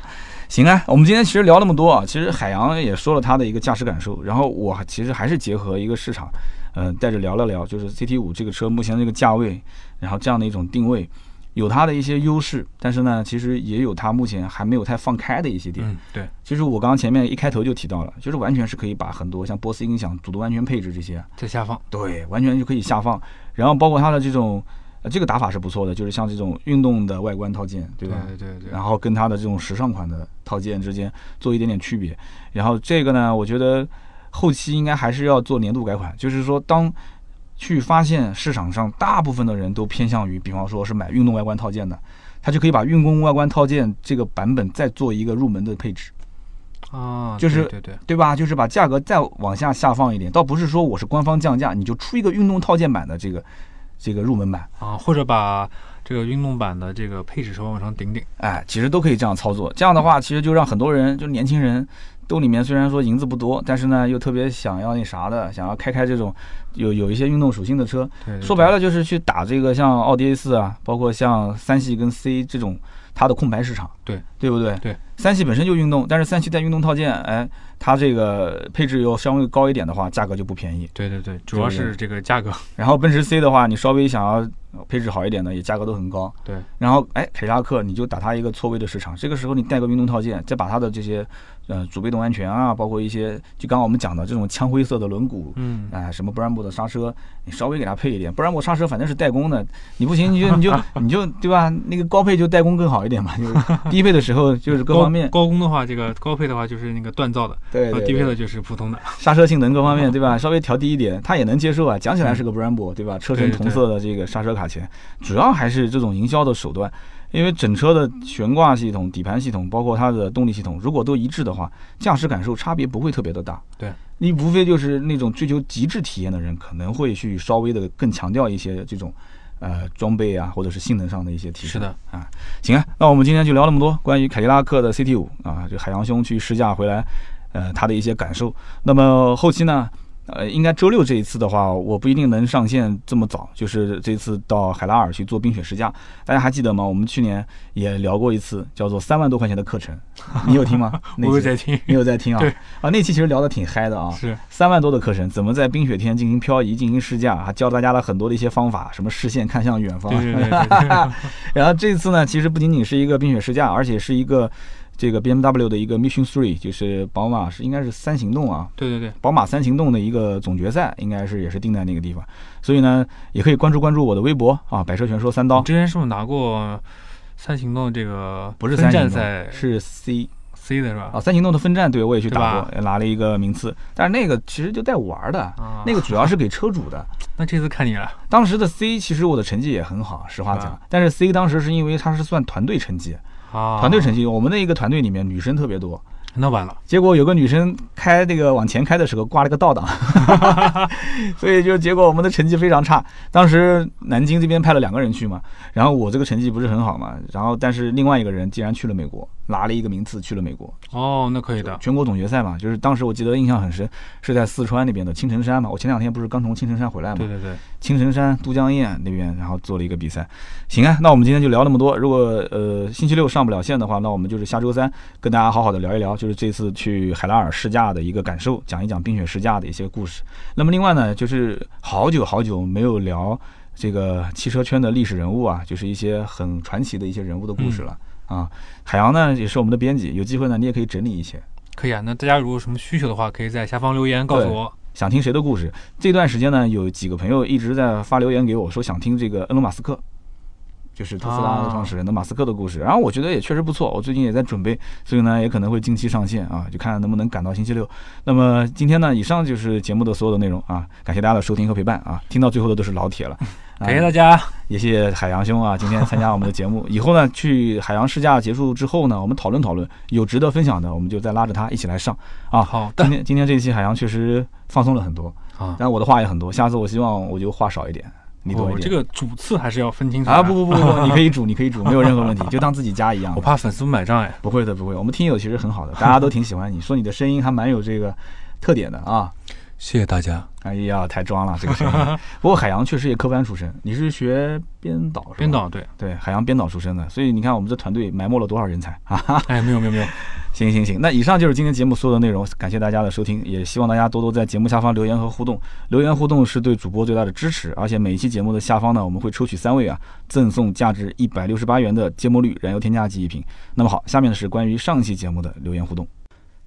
行啊，我们今天其实聊那么多啊，其实海洋也说了他的一个驾驶感受，然后我其实还是结合一个市场。嗯，带着聊了聊，就是 CT 五这个车目前这个价位，然后这样的一种定位，有它的一些优势，但是呢，其实也有它目前还没有太放开的一些点。嗯，对，其实我刚刚前面一开头就提到了，就是完全是可以把很多像波斯音响、主动安全配置这些，在下放，对，完全就可以下放。然后包括它的这种，呃，这个打法是不错的，就是像这种运动的外观套件，对吧？对对对。然后跟它的这种时尚款的套件之间做一点点区别。然后这个呢，我觉得后期应该还是要做年度改款，就是说当。去发现市场上大部分的人都偏向于，比方说是买运动外观套件的，他就可以把运动外观套件这个版本再做一个入门的配置，啊，就是对对对吧？就是把价格再往下下放一点，倒不是说我是官方降价，你就出一个运动套件版的这个这个入门版啊，或者把这个运动版的这个配置稍微往上顶顶，哎，其实都可以这样操作。这样的话，其实就让很多人，就年轻人。兜里面虽然说银子不多，但是呢又特别想要那啥的，想要开开这种有有一些运动属性的车。说白了就是去打这个像奥迪 A 四啊，包括像三系跟 C 这种它的空白市场。对，对不对？对，三系本身就运动，但是三系带运动套件，哎，它这个配置又稍微高一点的话，价格就不便宜。对对对，主要是这个价格。然后奔驰 C 的话，你稍微想要配置好一点的，也价格都很高。对。然后哎，凯迪拉克你就打它一个错位的市场，这个时候你带个运动套件，再把它的这些。呃，主被动安全啊，包括一些，就刚刚我们讲的这种枪灰色的轮毂，嗯，啊，什么 Brembo 的刹车，你稍微给它配一点，Brembo 刹车反正是代工的，你不行你就你就 你就对吧？那个高配就代工更好一点嘛，就是 低配的时候就是各方面。高工的话，这个高配的话就是那个锻造的，对，低配的就是普通的。刹车性能各方面 对吧？稍微调低一点，它也能接受啊。讲起来是个 Brembo 对吧？车身同色的这个刹车卡钳，主要还是这种营销的手段。因为整车的悬挂系统、底盘系统，包括它的动力系统，如果都一致的话，驾驶感受差别不会特别的大。对，你无非就是那种追求极致体验的人，可能会去稍微的更强调一些这种，呃，装备啊，或者是性能上的一些提升。是的，啊，行啊，那我们今天就聊那么多关于凯迪拉克的 CT 五啊，这海洋兄去试驾回来，呃，他的一些感受。那么后期呢？呃，应该周六这一次的话，我不一定能上线这么早。就是这次到海拉尔去做冰雪试驾，大家还记得吗？我们去年也聊过一次，叫做三万多块钱的课程，你有听吗？我有在听，你有在听啊？啊，那期其实聊得挺嗨的啊。是三万多的课程，怎么在冰雪天进行漂移、进行试驾，还教大家了很多的一些方法，什么视线看向远方。然后这次呢，其实不仅仅是一个冰雪试驾，而且是一个。这个 BMW 的一个 Mission Three 就是宝马是应该是三行动啊，对对对，宝马三行动的一个总决赛，应该是也是定在那个地方，所以呢，也可以关注关注我的微博啊，百车全说三刀。之前是不是拿过三行动这个不是三战赛是 C C 的是吧？啊，三行动的分站，对我也去打过，拿了一个名次，但是那个其实就带玩的，那个主要是给车主的。那这次看你了，当时的 C 其实我的成绩也很好，实话讲，但是 C 当时是因为它是算团队成绩。啊，团队成绩，我们的一个团队里面女生特别多，那完了。结果有个女生开这个往前开的时候挂了个倒档，所以就结果我们的成绩非常差。当时南京这边派了两个人去嘛，然后我这个成绩不是很好嘛，然后但是另外一个人竟然去了美国。拿了一个名次去了美国哦，那可以的。全国总决赛嘛，就是当时我记得印象很深，是在四川那边的青城山嘛。我前两天不是刚从青城山回来嘛？对对对，青城山都江堰那边，然后做了一个比赛。行啊，那我们今天就聊那么多。如果呃星期六上不了线的话，那我们就是下周三跟大家好好的聊一聊，就是这次去海拉尔试驾的一个感受，讲一讲冰雪试驾的一些故事。那么另外呢，就是好久好久没有聊这个汽车圈的历史人物啊，就是一些很传奇的一些人物的故事了。啊，海洋呢也是我们的编辑，有机会呢你也可以整理一些。可以啊，那大家如果有什么需求的话，可以在下方留言告诉我。想听谁的故事？这段时间呢，有几个朋友一直在发留言给我，说想听这个恩隆马斯克，就是特斯拉的创始人的马斯克的故事。然后我觉得也确实不错，我最近也在准备，所以呢也可能会近期上线啊，就看能不能赶到星期六。那么今天呢，以上就是节目的所有的内容啊，感谢大家的收听和陪伴啊，听到最后的都是老铁了。感谢大家，也谢谢海洋兄啊，今天参加我们的节目。以后呢，去海洋试驾结束之后呢，我们讨论讨论，有值得分享的，我们就再拉着他一起来上啊。好，今天今天这一期海洋确实放松了很多啊，但我的话也很多，下次我希望我就话少一点，你多一点。这个主次还是要分清楚啊！不不不不，你可以主，你可以主，没有任何问题，就当自己家一样。我怕粉丝不买账哎。不会的，不会，我们听友其实很好的，大家都挺喜欢你，说你的声音还蛮有这个特点的啊。谢谢大家。哎呀，太装了这个声音。不过海洋确实也科班出身，你是学编导是吧？编导对对，海洋编导出身的，所以你看我们这团队埋没了多少人才啊！哎，没有没有没有。行行行，那以上就是今天节目所有的内容，感谢大家的收听，也希望大家多多在节目下方留言和互动。留言互动是对主播最大的支持，而且每一期节目的下方呢，我们会抽取三位啊，赠送价值一百六十八元的芥末绿燃油添加剂一瓶。那么好，下面呢是关于上期节目的留言互动。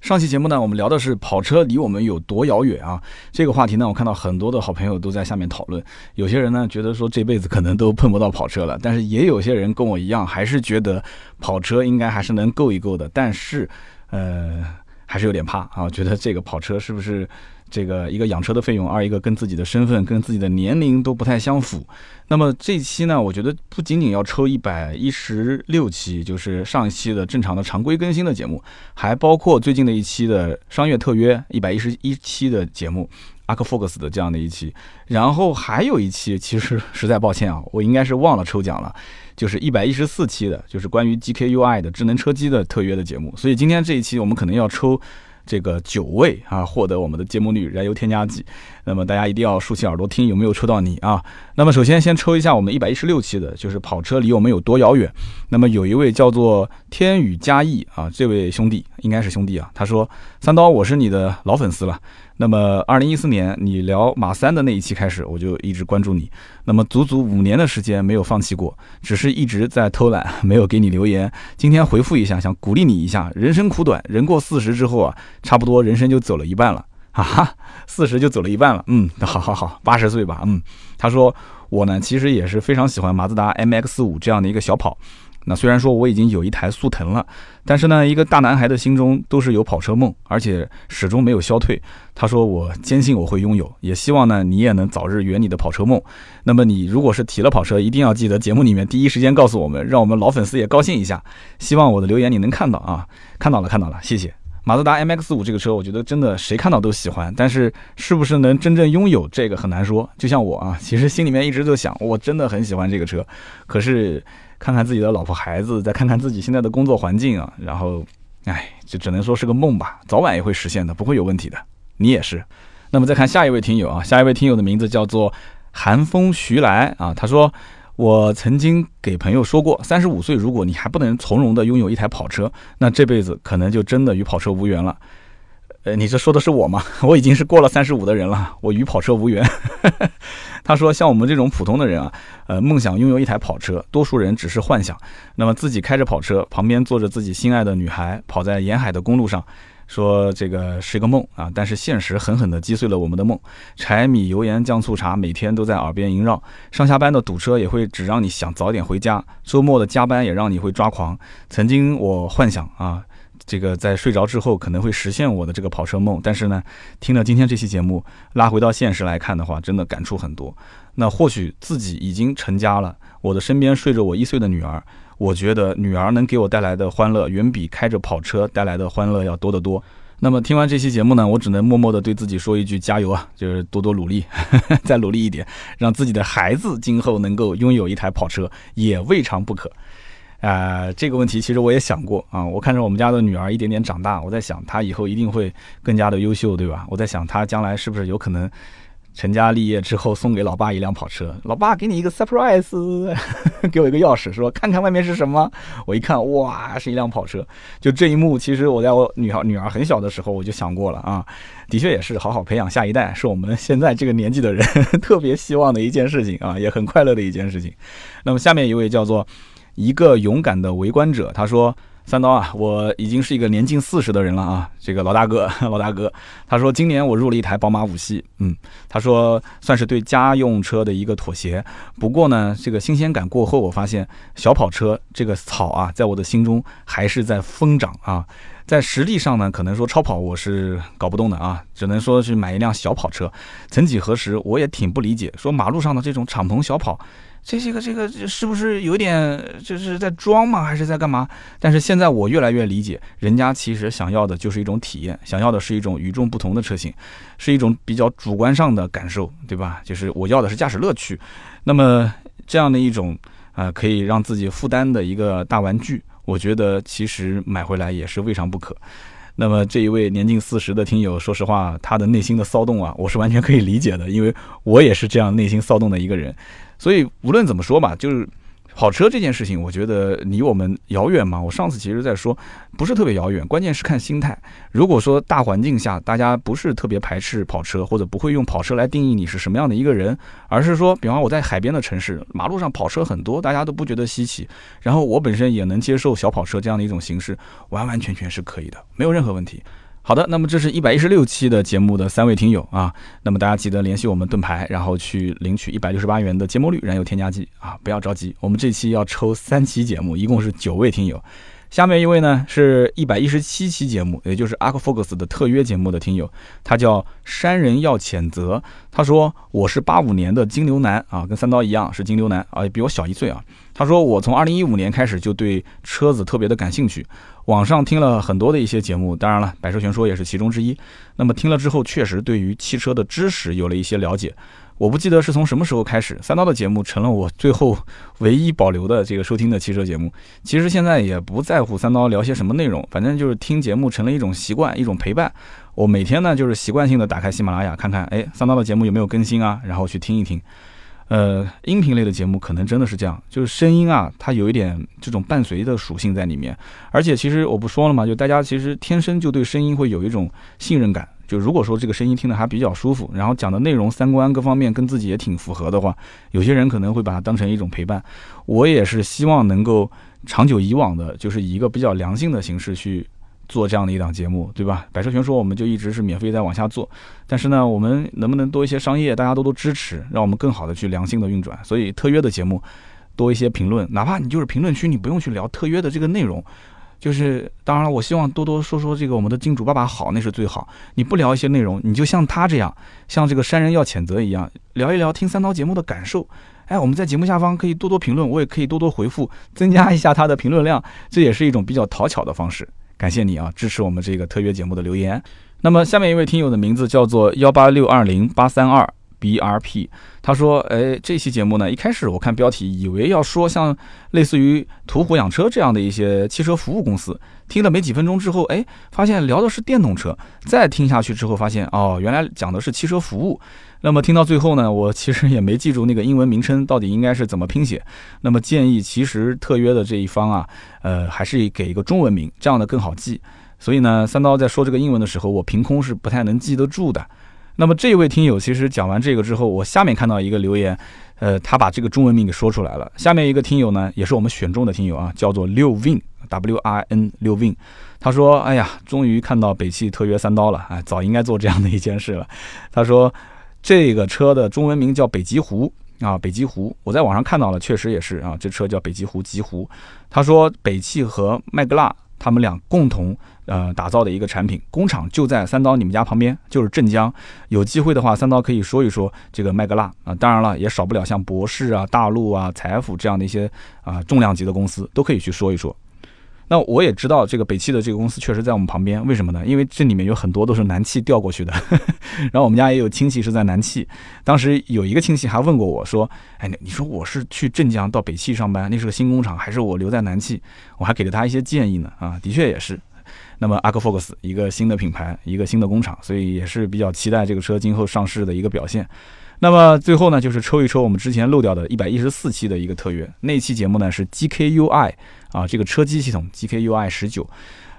上期节目呢，我们聊的是跑车离我们有多遥远啊？这个话题呢，我看到很多的好朋友都在下面讨论。有些人呢，觉得说这辈子可能都碰不到跑车了，但是也有些人跟我一样，还是觉得跑车应该还是能够一够的。但是，呃，还是有点怕啊，觉得这个跑车是不是？这个一个养车的费用，二一个跟自己的身份、跟自己的年龄都不太相符。那么这期呢，我觉得不仅仅要抽一百一十六期，就是上一期的正常的常规更新的节目，还包括最近的一期的商业特约一百一十一期的节目，阿克 Focus 的这样的一期。然后还有一期，其实实在抱歉啊，我应该是忘了抽奖了，就是一百一十四期的，就是关于 GKUI 的智能车机的特约的节目。所以今天这一期我们可能要抽。这个九位啊，获得我们的芥末绿燃油添加剂。那么大家一定要竖起耳朵听，有没有抽到你啊？那么首先先抽一下我们一百一十六期的，就是跑车离我们有多遥远。那么有一位叫做天宇嘉义啊，这位兄弟应该是兄弟啊，他说：“三刀，我是你的老粉丝了。”那么，二零一四年你聊马三的那一期开始，我就一直关注你。那么，足足五年的时间没有放弃过，只是一直在偷懒，没有给你留言。今天回复一下，想鼓励你一下。人生苦短，人过四十之后啊，差不多人生就走了一半了啊，四十就走了一半了。嗯，好好好，八十岁吧。嗯，他说我呢，其实也是非常喜欢马自达 MX 五这样的一个小跑。那虽然说我已经有一台速腾了，但是呢，一个大男孩的心中都是有跑车梦，而且始终没有消退。他说：“我坚信我会拥有，也希望呢你也能早日圆你的跑车梦。那么你如果是提了跑车，一定要记得节目里面第一时间告诉我们，让我们老粉丝也高兴一下。希望我的留言你能看到啊，看到了看到了，谢谢。马自达 MX 五这个车，我觉得真的谁看到都喜欢，但是是不是能真正拥有这个很难说。就像我啊，其实心里面一直就想，我真的很喜欢这个车，可是。”看看自己的老婆孩子，再看看自己现在的工作环境啊，然后，哎，就只能说是个梦吧，早晚也会实现的，不会有问题的。你也是。那么再看下一位听友啊，下一位听友的名字叫做寒风徐来啊，他说，我曾经给朋友说过，三十五岁如果你还不能从容的拥有一台跑车，那这辈子可能就真的与跑车无缘了。呃，你这说的是我吗？我已经是过了三十五的人了，我与跑车无缘。他说，像我们这种普通的人啊，呃，梦想拥有一台跑车，多数人只是幻想。那么自己开着跑车，旁边坐着自己心爱的女孩，跑在沿海的公路上，说这个是个梦啊。但是现实狠狠地击碎了我们的梦，柴米油盐酱醋茶每天都在耳边萦绕，上下班的堵车也会只让你想早点回家，周末的加班也让你会抓狂。曾经我幻想啊。这个在睡着之后可能会实现我的这个跑车梦，但是呢，听了今天这期节目，拉回到现实来看的话，真的感触很多。那或许自己已经成家了，我的身边睡着我一岁的女儿，我觉得女儿能给我带来的欢乐，远比开着跑车带来的欢乐要多得多。那么听完这期节目呢，我只能默默的对自己说一句加油啊，就是多多努力，再努力一点，让自己的孩子今后能够拥有一台跑车，也未尝不可。啊，这个问题其实我也想过啊。我看着我们家的女儿一点点长大，我在想她以后一定会更加的优秀，对吧？我在想她将来是不是有可能成家立业之后送给老爸一辆跑车？老爸给你一个 surprise，给我一个钥匙，说看看外面是什么。我一看，哇，是一辆跑车。就这一幕，其实我在我女儿女儿很小的时候我就想过了啊。的确也是好好培养下一代，是我们现在这个年纪的人 特别希望的一件事情啊，也很快乐的一件事情。那么下面一位叫做。一个勇敢的围观者，他说：“三刀啊，我已经是一个年近四十的人了啊，这个老大哥，老大哥。他说今年我入了一台宝马五系，嗯，他说算是对家用车的一个妥协。不过呢，这个新鲜感过后，我发现小跑车这个草啊，在我的心中还是在疯长啊。在实力上呢，可能说超跑我是搞不动的啊，只能说去买一辆小跑车。曾几何时，我也挺不理解，说马路上的这种敞篷小跑。”这这个这个是不是有点就是在装吗？还是在干嘛？但是现在我越来越理解，人家其实想要的就是一种体验，想要的是一种与众不同的车型，是一种比较主观上的感受，对吧？就是我要的是驾驶乐趣。那么这样的一种啊，可以让自己负担的一个大玩具，我觉得其实买回来也是未尝不可。那么这一位年近四十的听友，说实话，他的内心的骚动啊，我是完全可以理解的，因为我也是这样内心骚动的一个人。所以无论怎么说吧，就是跑车这件事情，我觉得离我们遥远吗？我上次其实在说，不是特别遥远，关键是看心态。如果说大环境下大家不是特别排斥跑车，或者不会用跑车来定义你是什么样的一个人，而是说，比方我在海边的城市，马路上跑车很多，大家都不觉得稀奇，然后我本身也能接受小跑车这样的一种形式，完完全全是可以的，没有任何问题。好的，那么这是一百一十六期的节目的三位听友啊，那么大家记得联系我们盾牌，然后去领取一百六十八元的节末绿燃油添加剂啊，不要着急，我们这期要抽三期节目，一共是九位听友。下面一位呢是一百一十七期节目，也就是 Arcfocus 的特约节目的听友，他叫山人要谴责，他说我是八五年的金牛男啊，跟三刀一样是金牛男啊，也比我小一岁啊。他说我从二零一五年开始就对车子特别的感兴趣。网上听了很多的一些节目，当然了，百车全说也是其中之一。那么听了之后，确实对于汽车的知识有了一些了解。我不记得是从什么时候开始，三刀的节目成了我最后唯一保留的这个收听的汽车节目。其实现在也不在乎三刀聊些什么内容，反正就是听节目成了一种习惯，一种陪伴。我每天呢就是习惯性的打开喜马拉雅看看，哎，三刀的节目有没有更新啊，然后去听一听。呃，音频类的节目可能真的是这样，就是声音啊，它有一点这种伴随的属性在里面。而且其实我不说了嘛，就大家其实天生就对声音会有一种信任感。就如果说这个声音听得还比较舒服，然后讲的内容、三观各方面跟自己也挺符合的话，有些人可能会把它当成一种陪伴。我也是希望能够长久以往的，就是以一个比较良性的形式去。做这样的一档节目，对吧？百车全说我们就一直是免费在往下做，但是呢，我们能不能多一些商业，大家多多支持，让我们更好的去良性的运转？所以特约的节目多一些评论，哪怕你就是评论区，你不用去聊特约的这个内容，就是当然了，我希望多多说说这个我们的金主爸爸好，那是最好。你不聊一些内容，你就像他这样，像这个山人要谴责一样，聊一聊听三刀节目的感受。哎，我们在节目下方可以多多评论，我也可以多多回复，增加一下他的评论量，这也是一种比较讨巧的方式。感谢你啊，支持我们这个特约节目的留言。那么下面一位听友的名字叫做幺八六二零八三二 BRP，他说：“哎，这期节目呢，一开始我看标题以为要说像类似于途虎养车这样的一些汽车服务公司，听了没几分钟之后，哎，发现聊的是电动车。再听下去之后，发现哦，原来讲的是汽车服务。”那么听到最后呢，我其实也没记住那个英文名称到底应该是怎么拼写。那么建议其实特约的这一方啊，呃，还是给一个中文名，这样的更好记。所以呢，三刀在说这个英文的时候，我凭空是不太能记得住的。那么这位听友其实讲完这个之后，我下面看到一个留言，呃，他把这个中文名给说出来了。下面一个听友呢，也是我们选中的听友啊，叫做六 win W I N 六 win，他说：“哎呀，终于看到北汽特约三刀了，哎，早应该做这样的一件事了。”他说。这个车的中文名叫北极狐啊，北极狐，我在网上看到了，确实也是啊，这车叫北极狐，极狐。他说北汽和麦格纳他们俩共同呃打造的一个产品，工厂就在三刀你们家旁边，就是镇江。有机会的话，三刀可以说一说这个麦格纳啊，当然了，也少不了像博士啊、大陆啊、财富这样的一些啊重量级的公司，都可以去说一说。那我也知道这个北汽的这个公司确实在我们旁边，为什么呢？因为这里面有很多都是南汽调过去的，然后我们家也有亲戚是在南汽。当时有一个亲戚还问过我说：“哎，你说我是去镇江到北汽上班，那是个新工厂，还是我留在南汽？”我还给了他一些建议呢。啊，的确也是。那么 Arcfox 一个新的品牌，一个新的工厂，所以也是比较期待这个车今后上市的一个表现。那么最后呢，就是抽一抽我们之前漏掉的一百一十四期的一个特约，那期节目呢是 GKUI 啊，这个车机系统 GKUI 十九。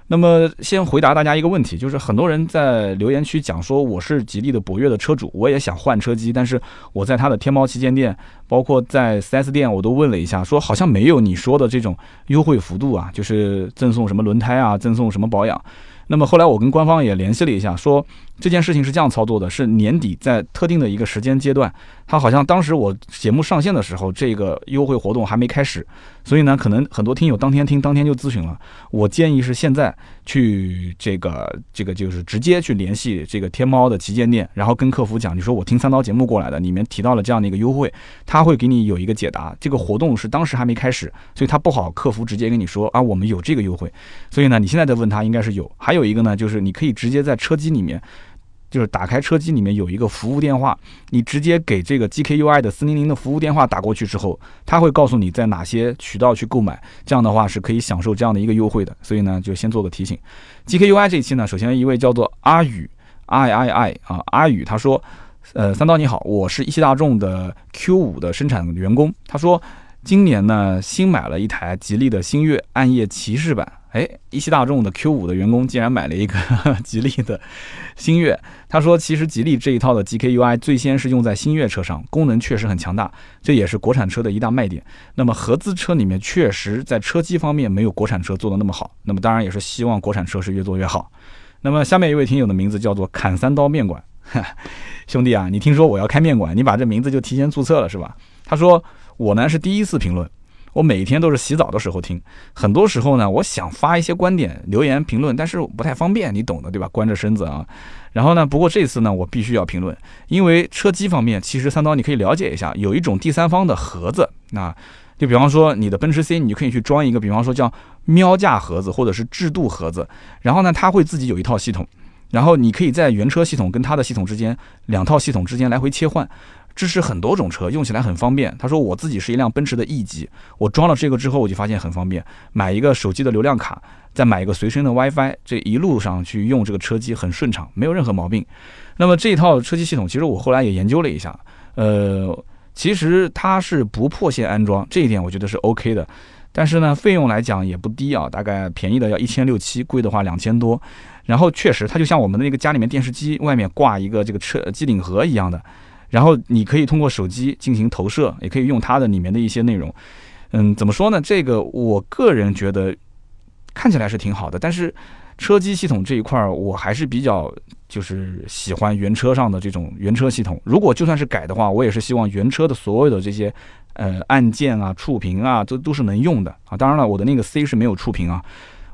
那么先回答大家一个问题，就是很多人在留言区讲说我是吉利的博越的车主，我也想换车机，但是我在他的天猫旗舰店，包括在 4S 店，我都问了一下，说好像没有你说的这种优惠幅度啊，就是赠送什么轮胎啊，赠送什么保养。那么后来我跟官方也联系了一下，说这件事情是这样操作的，是年底在特定的一个时间阶段，他好像当时我节目上线的时候，这个优惠活动还没开始，所以呢，可能很多听友当天听当天就咨询了。我建议是现在去这个这个就是直接去联系这个天猫的旗舰店，然后跟客服讲，你说我听三刀节目过来的，里面提到了这样的一个优惠，他会给你有一个解答。这个活动是当时还没开始，所以他不好客服直接跟你说啊，我们有这个优惠，所以呢，你现在再问他应该是有，还。有一个呢，就是你可以直接在车机里面，就是打开车机里面有一个服务电话，你直接给这个 GKUI 的四零零的服务电话打过去之后，他会告诉你在哪些渠道去购买，这样的话是可以享受这样的一个优惠的。所以呢，就先做个提醒。GKUI 这一期呢，首先一位叫做阿宇，I I I 啊，阿宇他说，呃，三刀你好，我是一汽大众的 Q 五的生产员工，他说。今年呢新买了一台吉利的星越暗夜骑士版。哎，一汽大众的 Q 五的员工竟然买了一个 吉利的星越。他说，其实吉利这一套的 GKUI 最先是用在星越车上，功能确实很强大，这也是国产车的一大卖点。那么合资车里面确实在车机方面没有国产车做的那么好。那么当然也是希望国产车是越做越好。那么下面一位听友的名字叫做砍三刀面馆，兄弟啊，你听说我要开面馆，你把这名字就提前注册了是吧？他说我呢是第一次评论。我每天都是洗澡的时候听，很多时候呢，我想发一些观点、留言、评论，但是不太方便，你懂的，对吧？关着身子啊。然后呢，不过这次呢，我必须要评论，因为车机方面，其实三刀你可以了解一下，有一种第三方的盒子，那就比方说你的奔驰 C，你就可以去装一个，比方说叫喵架盒子或者是智度盒子，然后呢，它会自己有一套系统，然后你可以在原车系统跟它的系统之间，两套系统之间来回切换。支持很多种车，用起来很方便。他说我自己是一辆奔驰的 E 级，我装了这个之后，我就发现很方便。买一个手机的流量卡，再买一个随身的 WiFi，这一路上去用这个车机很顺畅，没有任何毛病。那么这一套车机系统，其实我后来也研究了一下，呃，其实它是不破线安装，这一点我觉得是 OK 的。但是呢，费用来讲也不低啊，大概便宜的要一千六七，贵的话两千多。然后确实，它就像我们的那个家里面电视机外面挂一个这个车机顶盒一样的。然后你可以通过手机进行投射，也可以用它的里面的一些内容。嗯，怎么说呢？这个我个人觉得看起来是挺好的，但是车机系统这一块儿，我还是比较就是喜欢原车上的这种原车系统。如果就算是改的话，我也是希望原车的所有的这些呃按键啊、触屏啊，都都是能用的啊。当然了，我的那个 C 是没有触屏啊。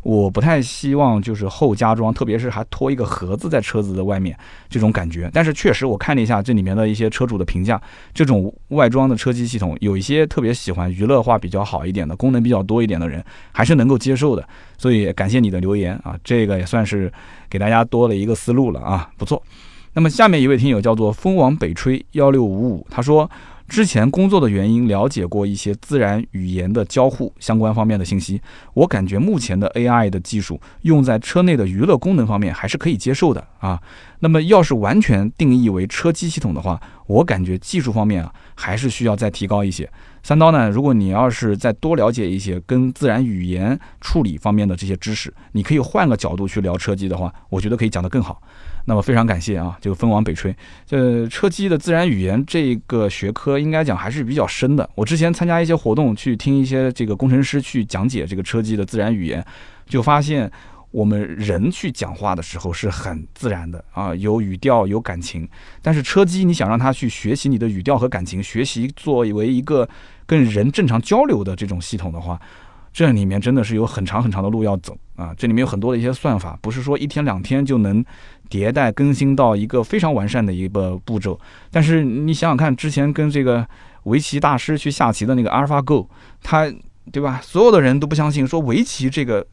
我不太希望就是后加装，特别是还拖一个盒子在车子的外面这种感觉。但是确实我看了一下这里面的一些车主的评价，这种外装的车机系统，有一些特别喜欢娱乐化比较好一点的，功能比较多一点的人还是能够接受的。所以感谢你的留言啊，这个也算是给大家多了一个思路了啊，不错。那么下面一位听友叫做风往北吹幺六五五，他说。之前工作的原因，了解过一些自然语言的交互相关方面的信息。我感觉目前的 AI 的技术用在车内的娱乐功能方面还是可以接受的啊。那么要是完全定义为车机系统的话，我感觉技术方面啊还是需要再提高一些。三刀呢，如果你要是再多了解一些跟自然语言处理方面的这些知识，你可以换个角度去聊车机的话，我觉得可以讲得更好。那么非常感谢啊，这个风往北吹。这车机的自然语言这个学科应该讲还是比较深的。我之前参加一些活动，去听一些这个工程师去讲解这个车机的自然语言，就发现我们人去讲话的时候是很自然的啊，有语调有感情。但是车机你想让它去学习你的语调和感情，学习作为一个跟人正常交流的这种系统的话。这里面真的是有很长很长的路要走啊！这里面有很多的一些算法，不是说一天两天就能迭代更新到一个非常完善的一个步骤。但是你想想看，之前跟这个围棋大师去下棋的那个阿尔法 Go，他对吧？所有的人都不相信，说围棋这个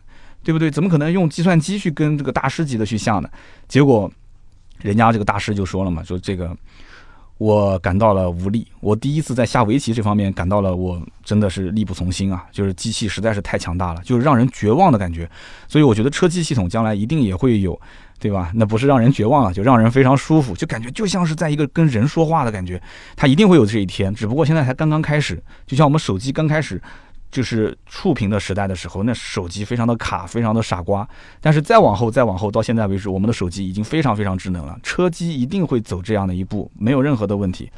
对不对？怎么可能用计算机去跟这个大师级的去下呢？结果人家这个大师就说了嘛，说这个。我感到了无力，我第一次在下围棋这方面感到了我真的是力不从心啊！就是机器实在是太强大了，就是让人绝望的感觉。所以我觉得车机系统将来一定也会有，对吧？那不是让人绝望了，就让人非常舒服，就感觉就像是在一个跟人说话的感觉。它一定会有这一天，只不过现在才刚刚开始，就像我们手机刚开始。就是触屏的时代的时候，那手机非常的卡，非常的傻瓜。但是再往后，再往后，到现在为止，我们的手机已经非常非常智能了。车机一定会走这样的一步，没有任何的问题。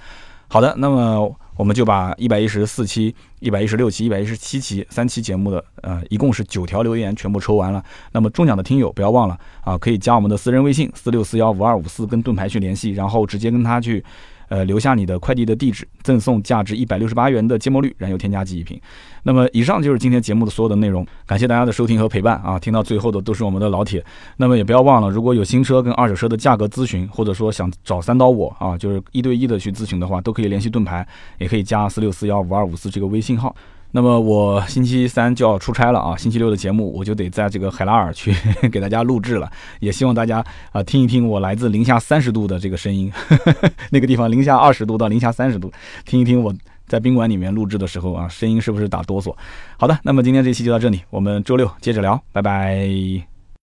好的，那么我们就把一百一十四期、一百一十六期、一百一十七期三期节目的呃，一共是九条留言全部抽完了。那么中奖的听友不要忘了啊，可以加我们的私人微信四六四幺五二五四跟盾牌去联系，然后直接跟他去。呃，留下你的快递的地址，赠送价值一百六十八元的芥末绿燃油添加剂一瓶。那么，以上就是今天节目的所有的内容，感谢大家的收听和陪伴啊！听到最后的都是我们的老铁。那么也不要忘了，如果有新车跟二手车的价格咨询，或者说想找三刀我啊，就是一对一的去咨询的话，都可以联系盾牌，也可以加四六四幺五二五四这个微信号。那么我星期三就要出差了啊，星期六的节目我就得在这个海拉尔去 给大家录制了，也希望大家啊听一听我来自零下三十度的这个声音，那个地方零下二十度到零下三十度，听一听我在宾馆里面录制的时候啊，声音是不是打哆嗦？好的，那么今天这期就到这里，我们周六接着聊，拜拜。